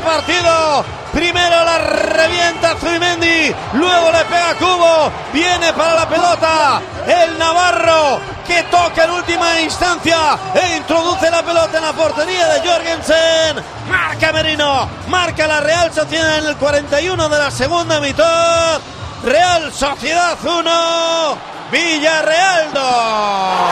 partido. Primero la revienta Zubimendi, luego le pega Cubo, viene para la pelota el Navarro que toca en última instancia e introduce la pelota en la portería de Jorgensen. Marca Merino, marca la Real Sociedad en el 41 de la segunda mitad. Real Sociedad 1, Villarreal 2.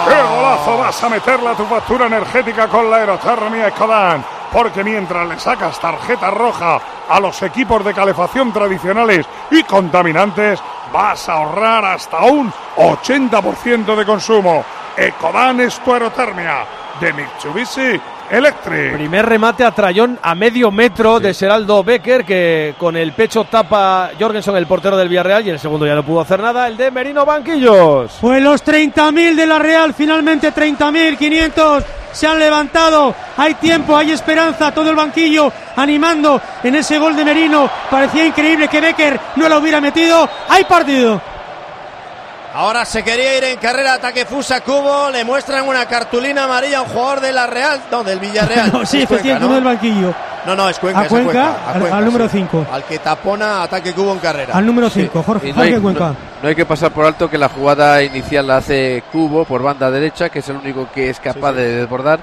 ¡Qué golazo vas a meterle a tu factura energética con la aerotermia Ecodan! Porque mientras le sacas tarjeta roja a los equipos de calefacción tradicionales y contaminantes, vas a ahorrar hasta un 80% de consumo. Ecodan es tu aerotermia de Mitsubishi Electric. Primer remate a Trayón a medio metro de Seraldo Becker, que con el pecho tapa Jorgensen, el portero del Villarreal, y en el segundo ya no pudo hacer nada, el de Merino Banquillos. Pues los 30.000 de la Real, finalmente 30.500 se han levantado. Hay tiempo, hay esperanza, todo el banquillo animando en ese gol de Merino. Parecía increíble que Becker no lo hubiera metido. Hay partido. Ahora se quería ir en carrera, ataque Fusa Cubo, le muestran una cartulina amarilla a un jugador de la Real, no, del Villarreal. <laughs> No, sí, Es efectivamente, ¿no? uno del banquillo. No, no, es Cuenca, A es Cuenca, a al- Cuenca, al número sí. cinco. Al que tapona ataque Cubo en carrera. Al número 5, Jorge, no hay, Cuenca. no- no hay que pasar por alto que la jugada inicial la hace Cubo por banda derecha, que es el único que es capaz de desbordar.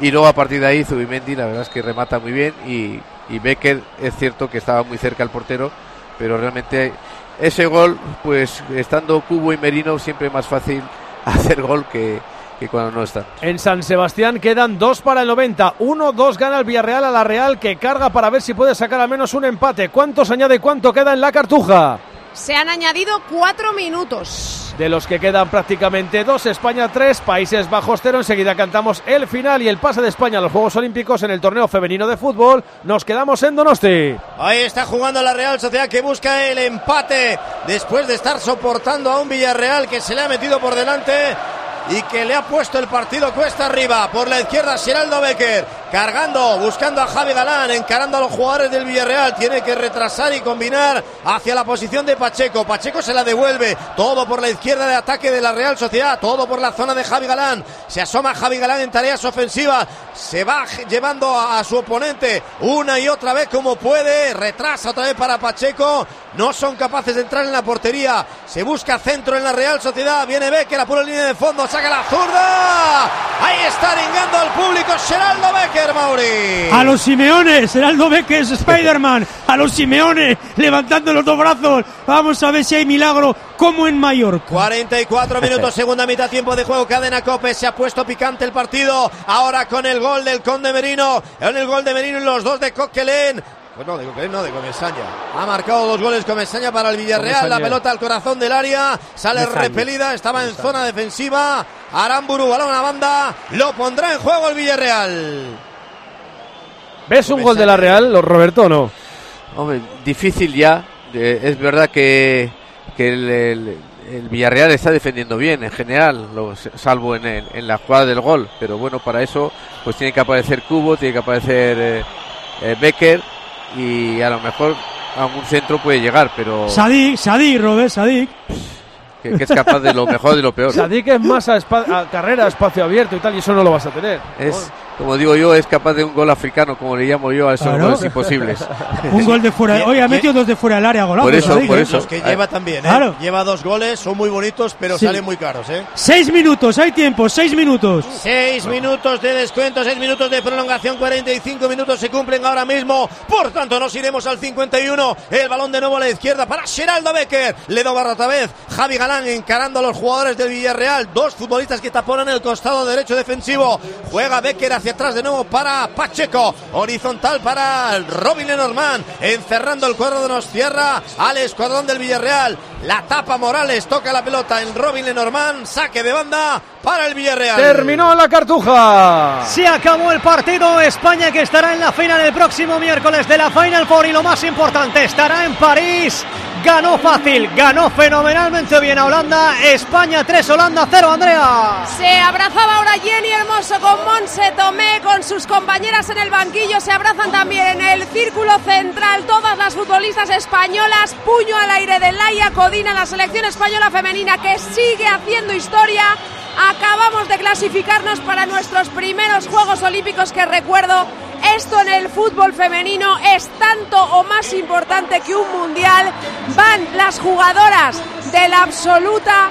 Y luego a partir de ahí Zubimendi, la verdad es que remata muy bien. Y, y Becker es cierto que estaba muy cerca al portero, pero realmente ese gol, pues estando Cubo y Merino, siempre más fácil <laughs> hacer gol que, que cuando no están. En San Sebastián quedan dos para el 90. Uno, dos gana el Villarreal a la Real que carga para ver si puede sacar al menos un empate. ¿Cuánto se añade cuánto queda en la cartuja? Se han añadido cuatro minutos. De los que quedan prácticamente dos, España tres, Países Bajos cero. Enseguida cantamos el final y el pase de España a los Juegos Olímpicos en el torneo femenino de fútbol. Nos quedamos en Donosti. Ahí está jugando la Real Sociedad que busca el empate después de estar soportando a un Villarreal que se le ha metido por delante y que le ha puesto el partido cuesta arriba. Por la izquierda, Geraldo Becker, cargando, buscando a Javi Galán, encarando a los jugadores del Villarreal. Tiene que retrasar y combinar hacia la posición de Pacheco. Pacheco se la devuelve. Todo por la izquierda de ataque de la Real Sociedad. Todo por la zona de Javi Galán. Se asoma Javi Galán en tareas ofensivas. Se va llevando a, su oponente una y otra vez como puede. Retrasa otra vez para Pacheco. No son capaces de entrar en la portería. Se busca centro en la Real Sociedad. Viene Becker a pura línea de fondo. Saca la zurda. Ahí está ringando al público Geraldo Becker, Mauri. A los Simeones, Geraldo Becker es Spider-Man. A los Simeones, levantando los dos brazos. Vamos a ver si hay milagro como en Mallorca. 44 minutos, <laughs> segunda mitad, tiempo de juego. Cadena Cope se ha puesto picante el partido. Ahora con el gol del Conde Merino. En el gol de Merino y los dos de Coquelén. Pues no, de Coquelén, no, de Comesaña. Ha marcado dos goles Comesaña para el Villarreal. Comesaña. La pelota al corazón del área. Sale Comesaña. repelida. Estaba en zona defensiva. Aramburu, balón a la banda. Lo pondrá en juego el Villarreal. ¿Ves un gol de la Real, los Roberto, o no? Hombre, difícil ya. Eh, es verdad que, que el, el- el Villarreal está defendiendo bien en general, lo- salvo en, el- en la jugada del gol. Pero bueno, para eso pues tiene que aparecer Cubo, tiene que aparecer eh, eh, Becker y a lo mejor a un centro puede llegar, pero Sadik, Sadik, Robert, Sadik. que, que es capaz de lo mejor y de lo peor. Sadik es más a, espa- a carrera, a espacio abierto y tal, y eso no lo vas a tener. Es, como digo yo, es capaz de un gol africano, como le llamo yo a esos Claro. goles imposibles. <laughs> Un gol de fuera. Oye, ha metido dos de fuera del área, golazo. Por eso, por ¿eh? eso. Los que lleva también, ¿eh? Claro. Lleva dos goles, son muy bonitos, pero Sí. salen muy caros, ¿eh? Seis minutos, hay tiempo, seis minutos. Seis minutos de descuento, seis minutos de prolongación, 45 minutos se cumplen ahora mismo. Por tanto, nos iremos al 51. El balón de nuevo a la izquierda para Geraldo Becker. Le da barra otra vez. Javi Galán encarando a los jugadores del Villarreal. Dos futbolistas que taponan el costado derecho defensivo. Juega Becker hacia atrás de nuevo para Pacheco. Horizontal para Robin Lenormand. Encerrando el cuadro de nos cierra al escuadrón del Villarreal. La tapa Morales, toca la pelota en Robin Lenormand. Saque de banda para el Villarreal. Terminó la cartuja. Se acabó el partido. España que estará en la final el próximo miércoles de la Final Four y lo más importante, estará en París. Ganó fácil, ganó fenomenalmente bien a Holanda. España 3, Holanda 0, Andrea. Se abrazaba ahora Jenny Hermoso con Monse Tomé, con sus compañeras en el banquillo. Se abrazan también en el círculo central todas las futbolistas españolas. Puño al aire de Laia La selección española femenina que sigue haciendo historia. Acabamos de clasificarnos para nuestros primeros Juegos Olímpicos que recuerdo, esto en el fútbol femenino es tanto o más importante que un mundial. Van las jugadoras de la absoluta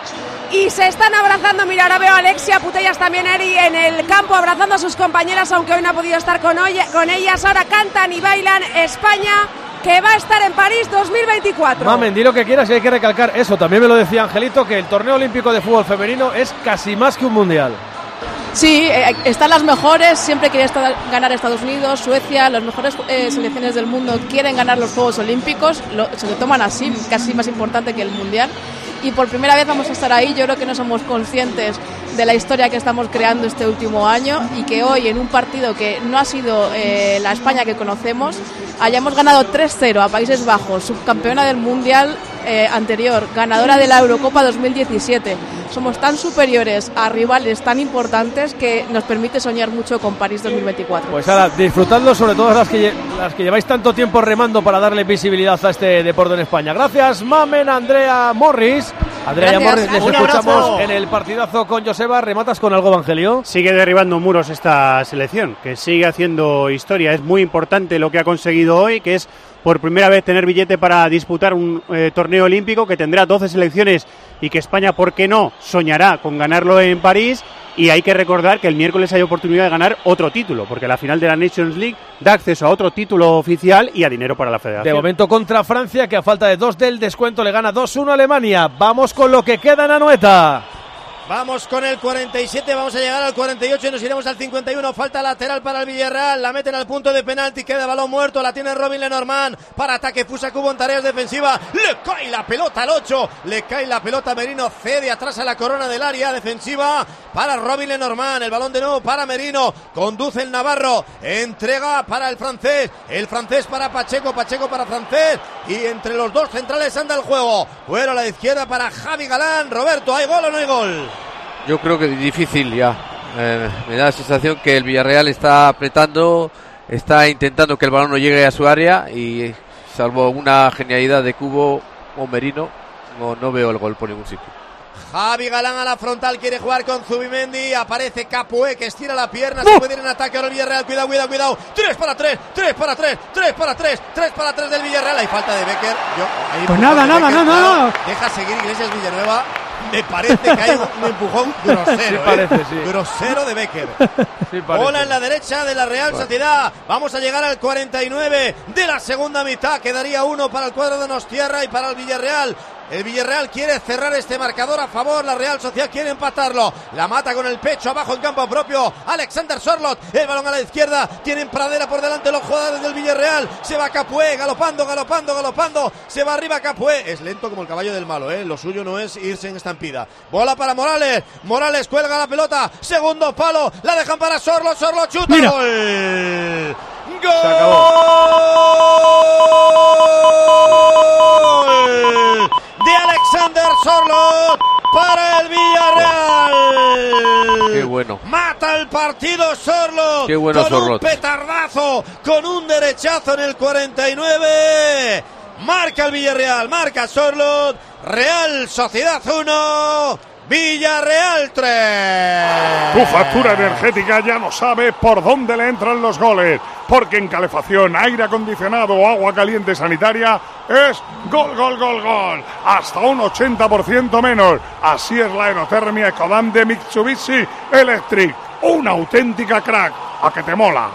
y se están abrazando. Mira, ahora veo a Alexia Putellas también Eri en el campo abrazando a sus compañeras, aunque hoy no ha podido estar con, hoy- con ellas. Ahora cantan y bailan España, que va a estar en París 2024. Mamen, di lo que quieras y hay que recalcar eso. También me lo decía Angelito, que el torneo olímpico de fútbol femenino es casi más que un mundial. Sí, eh, están las mejores, siempre quiere estar- ganar Estados Unidos, Suecia, las mejores eh, selecciones del mundo quieren ganar los Juegos Olímpicos, lo- se lo toman así, casi más importante que el Mundial. Y por primera vez vamos a estar ahí, yo creo que no somos conscientes de la historia que estamos creando este último año y que hoy en un partido que no ha sido eh, la España que conocemos, hayamos ganado 3-0 a Países Bajos, subcampeona del Mundial eh, anterior, ganadora de la Eurocopa 2017. Somos tan superiores a rivales tan importantes que nos permite soñar mucho con París 2024. Pues ahora, disfrutando sobre todo las que, las que lleváis tanto tiempo remando para darle visibilidad a este deporte en España. Gracias, Mamen, Andrea Morris. Andrea Gracias. Morris, les Un escuchamos abrazo. en el partidazo con Joseba. ¿Rematas con algo, Evangelio? Sigue derribando muros esta selección, que sigue haciendo historia. Es muy importante lo que ha conseguido hoy, que es por primera vez tener billete para disputar un eh, torneo olímpico que tendrá 12 selecciones y que España, ¿por qué no?, soñará con ganarlo en París. Y hay que recordar que el miércoles hay oportunidad de ganar otro título, porque la final de la Nations League da acceso a otro título oficial y a dinero para la De federación. momento contra Francia, que a falta de dos del descuento le gana 2-1 a Alemania. Vamos con lo que queda en Anoeta. Vamos con el 47, vamos a llegar al 48 y nos iremos al 51. Falta lateral para el Villarreal, la meten al punto de penalti, queda balón muerto, la tiene Robin Lenormand para ataque Fusa Cubo en tareas defensivas. Le cae la pelota al 8, le cae la pelota Merino, cede atrás a la corona del área defensiva para Robin Lenormand. El balón de nuevo para Merino, conduce el Navarro, entrega para el francés, el francés para Pacheco, Pacheco para francés y entre los dos centrales anda el juego. Fuera a la izquierda para Javi Galán. Roberto, ¿hay gol o no hay gol? Yo creo que difícil ya. Eh, me da la sensación que el Villarreal está apretando, está intentando que el balón no llegue a su área y salvo una genialidad de Cubo o Merino, no, no veo el gol por ningún sitio. Javi Galán a la frontal, quiere jugar con Zubimendi. Aparece Capué que estira la pierna. Se puede ir en ataque ahora el Villarreal. Cuidado, cuidado, cuidado. 3 para 3, 3 para 3, 3 para 3, 3 para 3 del Villarreal. Hay falta de Becker. Yo, Pues nada, de nada, Becker, nada, claro. nada. Deja seguir Iglesias Villanueva. Me parece que hay un, un empujón <laughs> grosero. Sí ¿eh? parece, sí. Grosero de Becker. <laughs> Sí. Bola en la derecha de la Real Sociedad. Vamos a llegar al 49 de la segunda mitad. Quedaría uno para el cuadro de Nostierra y para el Villarreal. El Villarreal quiere cerrar este marcador a favor. La Real Sociedad quiere empatarlo. La mata con el pecho abajo en campo propio. Alexander Sorlot. El balón a la izquierda. Tienen Pradera por delante los jugadores del Villarreal. Se va Capué. Galopando, galopando, galopando. Se va arriba Capué. Es lento como el caballo del malo. ¿eh? Lo suyo no es irse en estampida. Bola para Morales. Morales cuelga la pelota. Segundo palo. La dejan para Sorlot. Sorlot chuta. Mira. Gol. Se acabó. Alexander Sorlot para el Villarreal. Qué bueno. Mata el partido Sorlot. Qué bueno con Sorlot. un petardazo, con un derechazo en el 49. Marca el Villarreal, marca Sorlot. Real Sociedad 1, Villarreal 3. Tu factura energética ya no sabe por dónde le entran los goles, porque en calefacción, aire acondicionado o agua caliente sanitaria es gol, gol, gol, gol. Hasta un 80% menos. Así es la aerotermia Ecodan de Mitsubishi Electric. Una auténtica crack. A que te mola.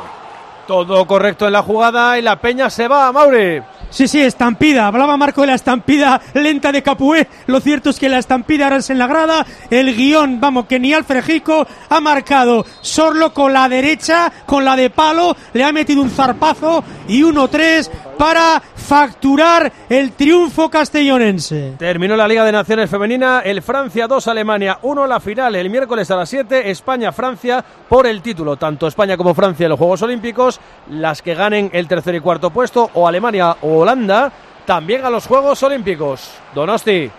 Todo correcto en la jugada y la peña se va, Mauri. Sí, sí, estampida. Hablaba Marco de la estampida lenta de Capué. Lo cierto es que la estampida ahora es en la grada. El guion, vamos, que ni Alfred Hico ha marcado. Sorlo con la derecha, con la de palo. Le ha metido un zarpazo y 1-3 para facturar el triunfo castellonense. Terminó la Liga de Naciones Femenina, el Francia 2, Alemania 1, la final el miércoles a las 7, España-Francia por el título. Tanto España como Francia en los Juegos Olímpicos, las que ganen el tercer y cuarto puesto, o Alemania o Holanda, también a los Juegos Olímpicos. Donosti.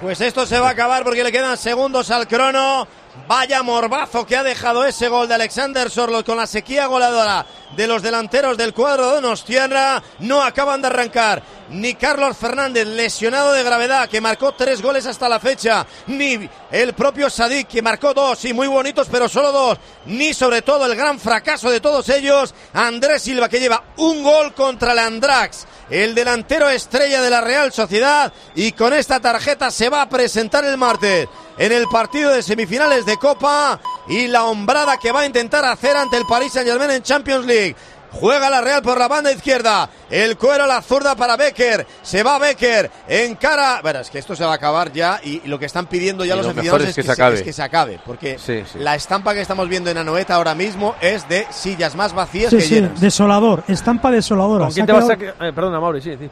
Pues esto se va a acabar porque le quedan segundos al crono. Vaya morbazo que ha dejado ese gol de Alexander Sorlot con la sequía goleadora de los delanteros del cuadro de Donostiarra. No acaban de arrancar ni Carlos Fernández, lesionado de gravedad, que marcó tres goles hasta la fecha, ni el propio Sadik, que marcó dos y muy bonitos, pero solo dos, ni sobre todo el gran fracaso de todos ellos, Andrés Silva, que lleva un gol contra el Andrax, el delantero estrella de la Real Sociedad, y con esta tarjeta se va a presentar el martes en el partido de semifinales de Copa y la hombrada que va a intentar hacer ante el Paris Saint Germain en Champions League. Juega la Real por la banda izquierda. El cuero a la zurda para Becker. Se va Becker. En cara. Bueno, es que esto se va a acabar ya. Y, lo que están pidiendo ya Y los lo aficionados es, es que es que se acabe. Porque Sí, sí. la estampa que estamos viendo en Anoeta ahora mismo es de sillas más vacías Sí, que sí, llenas. desolador. Estampa desoladora. ¿Con quién te vas a quedado- que- eh, perdona, Mauri, sí, sí.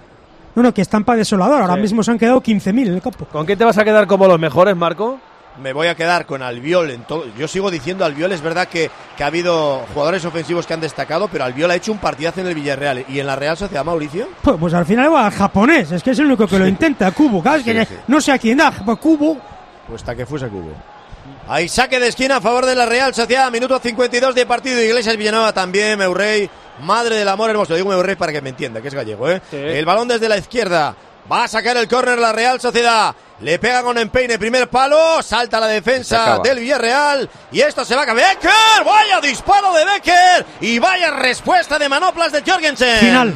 No, no, que estampa desoladora. Ahora Sí. mismo se han quedado 15.000 en el campo. ¿Con quién te vas a quedar como los mejores, Marco? Me voy a quedar con Albiol en todo. Yo sigo diciendo Albiol, es verdad que, que ha habido jugadores ofensivos que han destacado, pero Albiol ha hecho un partidazo en el Villarreal. ¿Y en la Real Sociedad, Mauricio? Pues, pues al final va al japonés. Es que es el único que lo intenta. Cubo. Que Sí, sí. no sé a quién da. Pues Cubo. Pues Takefusa Cubo. Hay saque de esquina a favor de la Real Sociedad, minuto 52 de partido. Iglesias Villanueva también, Meurrey, madre del amor hermoso. Digo Meurrey para que me entienda, que es gallego, ¿eh? El balón desde la izquierda. Va a sacar el córner la Real Sociedad. Le pega con empeine, primer palo, salta la defensa del Villarreal y esto se va a acabar. ¡Becker! ¡Vaya disparo de Becker! Y vaya respuesta de manoplas de Jorgensen. Final.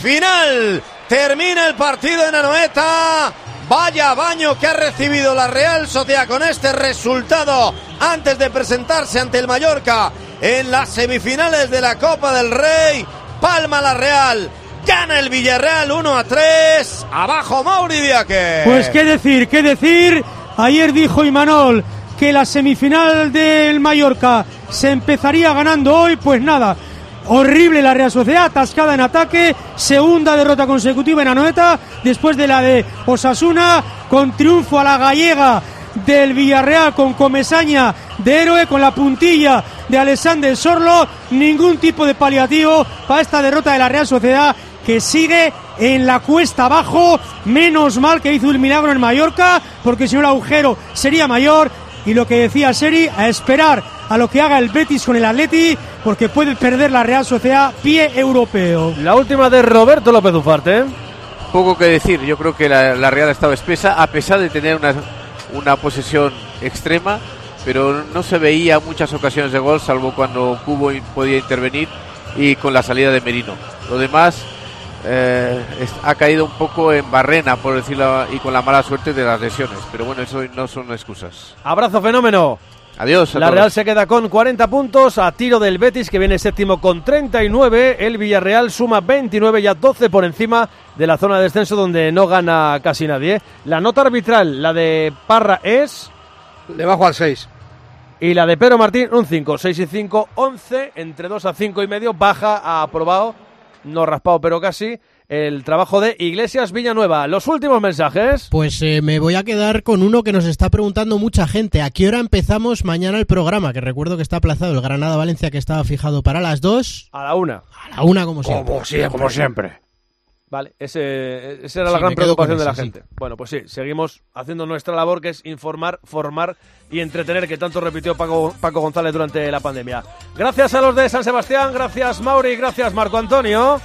Final. Termina el partido en Anoeta. Vaya baño que ha recibido la Real Sociedad con este resultado antes de presentarse ante el Mallorca en las semifinales de la Copa del Rey. Palma la Real. Gana el Villarreal 1 a 3. Abajo Mauri Viaque. Pues qué decir, qué decir Ayer dijo Imanol que la semifinal del Mallorca se empezaría ganando hoy, pues nada. Horrible la Real Sociedad, atascada en ataque, segunda derrota consecutiva en Anoeta, después de la de Osasuna, con triunfo a la gallega del Villarreal con Comesaña de héroe, con la puntilla de Alexander Sorlo, ningún tipo de paliativo para esta derrota de la Real Sociedad que sigue en la cuesta abajo. Menos mal que hizo el milagro en Mallorca, porque si no el agujero sería mayor. Y lo que decía Seri, a esperar a lo que haga el Betis con el Atleti, porque puede perder la Real Sociedad pie europeo. La última de Roberto López Ufarte. Poco que decir, yo creo que la, la Real estaba espesa, a pesar de tener una, una posesión extrema, pero no se veía muchas ocasiones de gol, salvo cuando Cubo podía intervenir y con la salida de Merino. Lo demás eh, ha caído un poco en barrena, por decirlo, y con la mala suerte de las lesiones. Pero bueno, eso no son excusas. Abrazo fenómeno. Adiós. a La todos. Real se queda con 40 puntos a tiro del Betis que viene séptimo con 39. El Villarreal suma 29 ya 12 por encima de la zona de descenso donde no gana casi nadie. La nota arbitral, la de Parra es... Debajo al 6. Y la de Pedro Martín, un 5. 6 y 5, 11. Entre 2 a 5 y medio baja a aprobado, no raspado pero casi, el trabajo de Iglesias Villanueva. Los últimos mensajes. Pues eh, me voy a quedar con uno que nos está preguntando mucha gente. ¿A qué hora empezamos mañana el programa? Que recuerdo que está aplazado el Granada-Valencia que estaba fijado para las 2. A la 1. A la 1 como siempre. Como siempre. Como siempre. Vale, ese, esa era Sí, la gran preocupación de la sí. gente. Bueno, pues sí, seguimos haciendo nuestra labor que es informar, formar y entretener, que tanto repitió Paco, Paco González durante la pandemia. Gracias a los de San Sebastián, gracias Mauri, gracias Marco Antonio.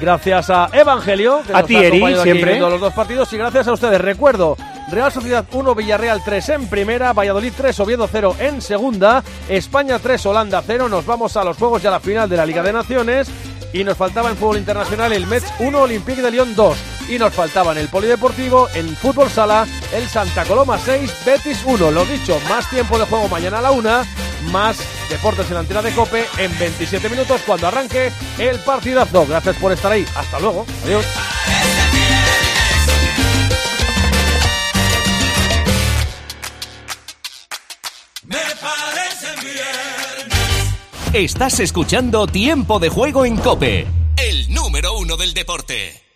Gracias a Evangelio, que A nos ha aquí siempre. los dos partidos. Y gracias a ustedes. Recuerdo, Real Sociedad 1, Villarreal 3 en primera, Valladolid 3, Oviedo 0 en segunda, España 3, Holanda 0. Nos vamos a los juegos ya a la final de la Liga de Naciones. Y nos faltaba en fútbol internacional el Metz 1, Olympique de Lyon 2. Y nos faltaba en el Polideportivo, en fútbol sala, el Santa Coloma 6, Betis 1. Lo dicho, más tiempo de juego mañana a la 1, más deportes en la antena de Cope en 27 minutos cuando arranque el partidazo. Gracias por estar ahí. Hasta luego. Adiós. Me parece bien. Estás escuchando Tiempo de Juego en Cope, el número uno del deporte.